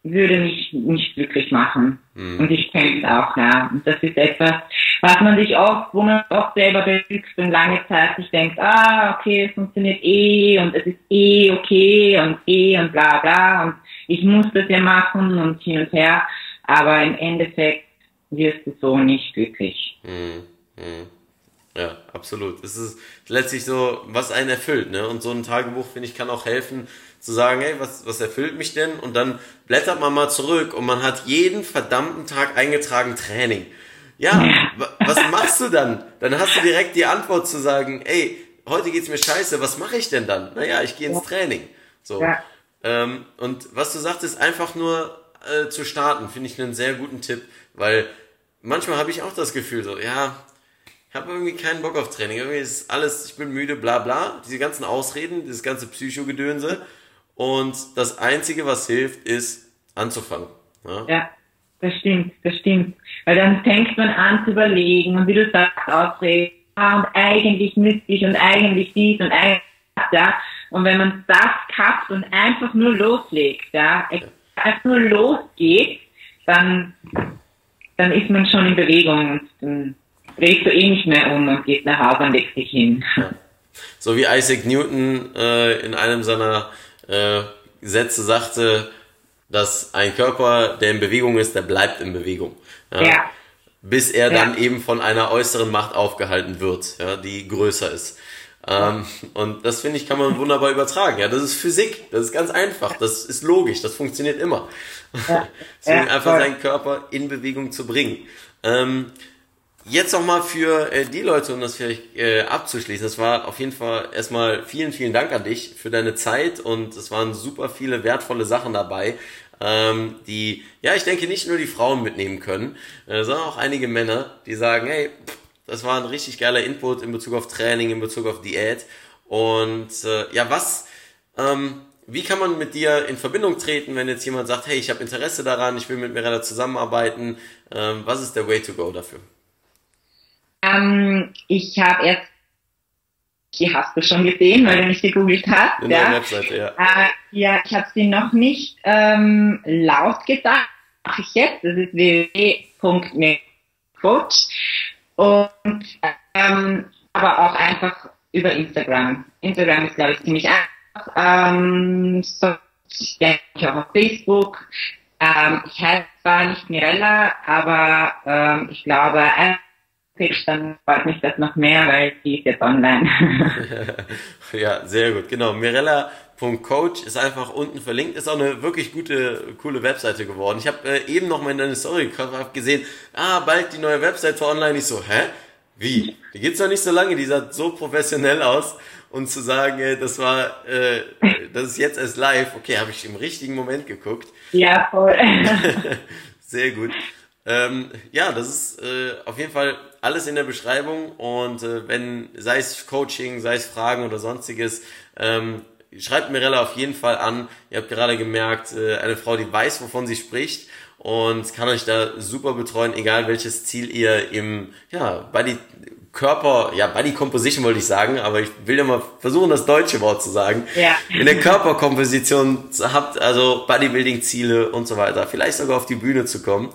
würde mich nicht glücklich machen. Und ich kenne es auch, ja. Und das ist etwas, was man sich oft, wo man oft selber belügt und lange Zeit sich denkt, ah, okay, es funktioniert eh und es ist eh okay und eh und bla bla und ich muss das ja machen und hin und her. Aber im Endeffekt wirst du so nicht glücklich.
Ja, absolut. Es ist letztlich so, was einen erfüllt, ne? Und so ein Tagebuch, finde ich, kann auch helfen, zu sagen, hey, was, was erfüllt mich denn? Und dann blättert man mal zurück und man hat jeden verdammten Tag eingetragen Training. Ja, wa- was machst du dann? Dann hast du direkt die Antwort zu sagen, ey, heute geht's mir scheiße, was mache ich denn dann? Naja, ich gehe ins Training. So.
Ja.
Ähm, und was du sagtest, einfach nur äh, zu starten, finde ich einen sehr guten Tipp, weil manchmal habe ich auch das Gefühl so, ja, ich habe irgendwie keinen Bock auf Training. Irgendwie ist alles, ich bin müde, bla bla. Diese ganzen Ausreden, dieses ganze Psychogedönse. Und das Einzige, was hilft, ist anzufangen. Ja?
Ja, das stimmt, das stimmt. Weil dann fängt man an zu überlegen und wie du sagst, ausreden, ah, und eigentlich müsste ich und eigentlich dies und eigentlich das, ja. Und wenn man das kappt und einfach nur loslegt, ja, einfach nur losgeht, dann, dann ist man schon in Bewegung und drehst du eh nicht mehr um und geht nach Hause und legst dich hin.
So wie Isaac Newton äh, in einem seiner äh, Sätze sagte, dass ein Körper, der in Bewegung ist, der bleibt in Bewegung.
Ja.
Bis er
Ja.
dann eben von einer äußeren Macht aufgehalten wird, ja, die größer ist. Ähm, und das finde ich, kann man wunderbar übertragen. Ja, das ist Physik, das ist ganz einfach, das ist logisch, das funktioniert immer. Deswegen
Ja,
einfach
voll.
seinen Körper in Bewegung zu bringen. Ähm, Jetzt nochmal für äh, die Leute, um das vielleicht äh, abzuschließen. Es war auf jeden Fall erstmal vielen, vielen Dank an dich für deine Zeit und es waren super viele wertvolle Sachen dabei, ähm, die, ja, ich denke, nicht nur die Frauen mitnehmen können, äh, sondern auch einige Männer, die sagen, hey, das war ein richtig geiler Input in Bezug auf Training, in Bezug auf Diät. Und äh, ja, was, ähm, wie kann man mit dir in Verbindung treten, wenn jetzt jemand sagt, hey, ich habe Interesse daran, ich will mit Mirella zusammenarbeiten? Ähm, was ist der Way to go dafür?
Ähm, ich habe erst, die hast du schon gesehen, weil du mich gegoogelt hast.
In
ja.
der Webseite, ja.
Äh, ja, ich habe sie noch nicht ähm, laut gesagt. Mache ich jetzt. Das ist www.coach und ähm, aber auch einfach über Instagram. Instagram ist glaube ich ziemlich einfach. Ähm, so, ich auch auf Facebook. Ähm, ich heiße zwar nicht Mirella, aber ähm, ich glaube, äh, dann freut mich das noch mehr, weil die ist jetzt online.
Ja, sehr gut. Genau. Mirella.coach ist einfach unten verlinkt. Ist auch eine wirklich gute, coole Webseite geworden. Ich habe äh, eben noch mal in deine Story gesehen, ah, bald die neue Webseite online. Ich so, hä? Wie? Die gibt's noch nicht so lange. Die sah so professionell aus. Und zu sagen, äh, das war, äh, das ist jetzt erst live. Okay, habe ich im richtigen Moment geguckt.
ja, voll.
Sehr gut. Ähm, ja, das ist äh, auf jeden Fall alles in der Beschreibung und äh, wenn, sei es Coaching, sei es Fragen oder sonstiges, ähm, schreibt Mirella auf jeden Fall an. Ihr habt gerade gemerkt, äh, eine Frau, die weiß, wovon sie spricht und kann euch da super betreuen, egal welches Ziel ihr im, ja, Body Körper, ja, Body Composition wollte ich sagen, aber ich will ja mal versuchen, das deutsche Wort zu sagen.
Ja.
In der Körperkomposition habt, also Bodybuilding-Ziele und so weiter, vielleicht sogar auf die Bühne zu kommen.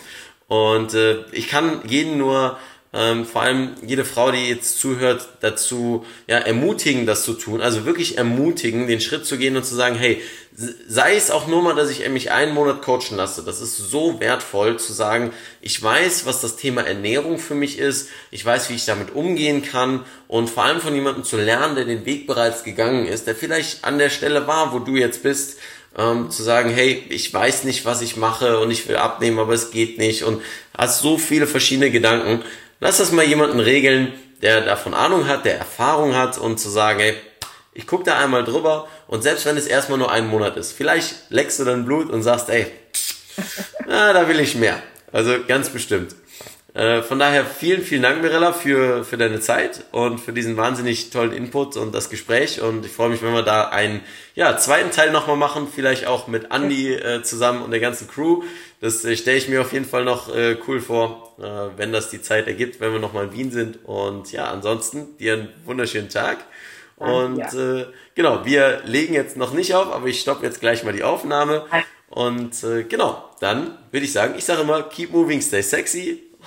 Und äh, ich kann jeden nur ähm, vor allem jede Frau, die jetzt zuhört, dazu ja, ermutigen, das zu tun. Also wirklich ermutigen, den Schritt zu gehen und zu sagen, hey, sei es auch nur mal, dass ich mich einen Monat coachen lasse. Das ist so wertvoll zu sagen, ich weiß, was das Thema Ernährung für mich ist, ich weiß, wie ich damit umgehen kann und vor allem von jemandem zu lernen, der den Weg bereits gegangen ist, der vielleicht an der Stelle war, wo du jetzt bist, ähm, zu sagen, hey, ich weiß nicht, was ich mache und ich will abnehmen, aber es geht nicht und hast so viele verschiedene Gedanken. Lass das mal jemanden regeln, der davon Ahnung hat, der Erfahrung hat und zu sagen, hey, ich gucke da einmal drüber und selbst wenn es erstmal nur einen Monat ist, vielleicht leckst du dann Blut und sagst, ey, na, da will ich mehr. Also ganz bestimmt. Äh, von daher vielen, vielen Dank, Mirella, für, für deine Zeit und für diesen wahnsinnig tollen Input und das Gespräch. Und ich freue mich, wenn wir da einen ja, zweiten Teil nochmal machen, vielleicht auch mit Andy äh, zusammen und der ganzen Crew. Das äh, stelle ich mir auf jeden Fall noch äh, cool vor, äh, wenn das die Zeit ergibt, wenn wir nochmal in Wien sind. Und ja, ansonsten dir einen wunderschönen Tag. Und ja. äh, genau, wir legen jetzt noch nicht auf, aber ich stoppe jetzt gleich mal die Aufnahme. Und äh, genau, dann würde ich sagen, ich sage immer, keep moving, stay sexy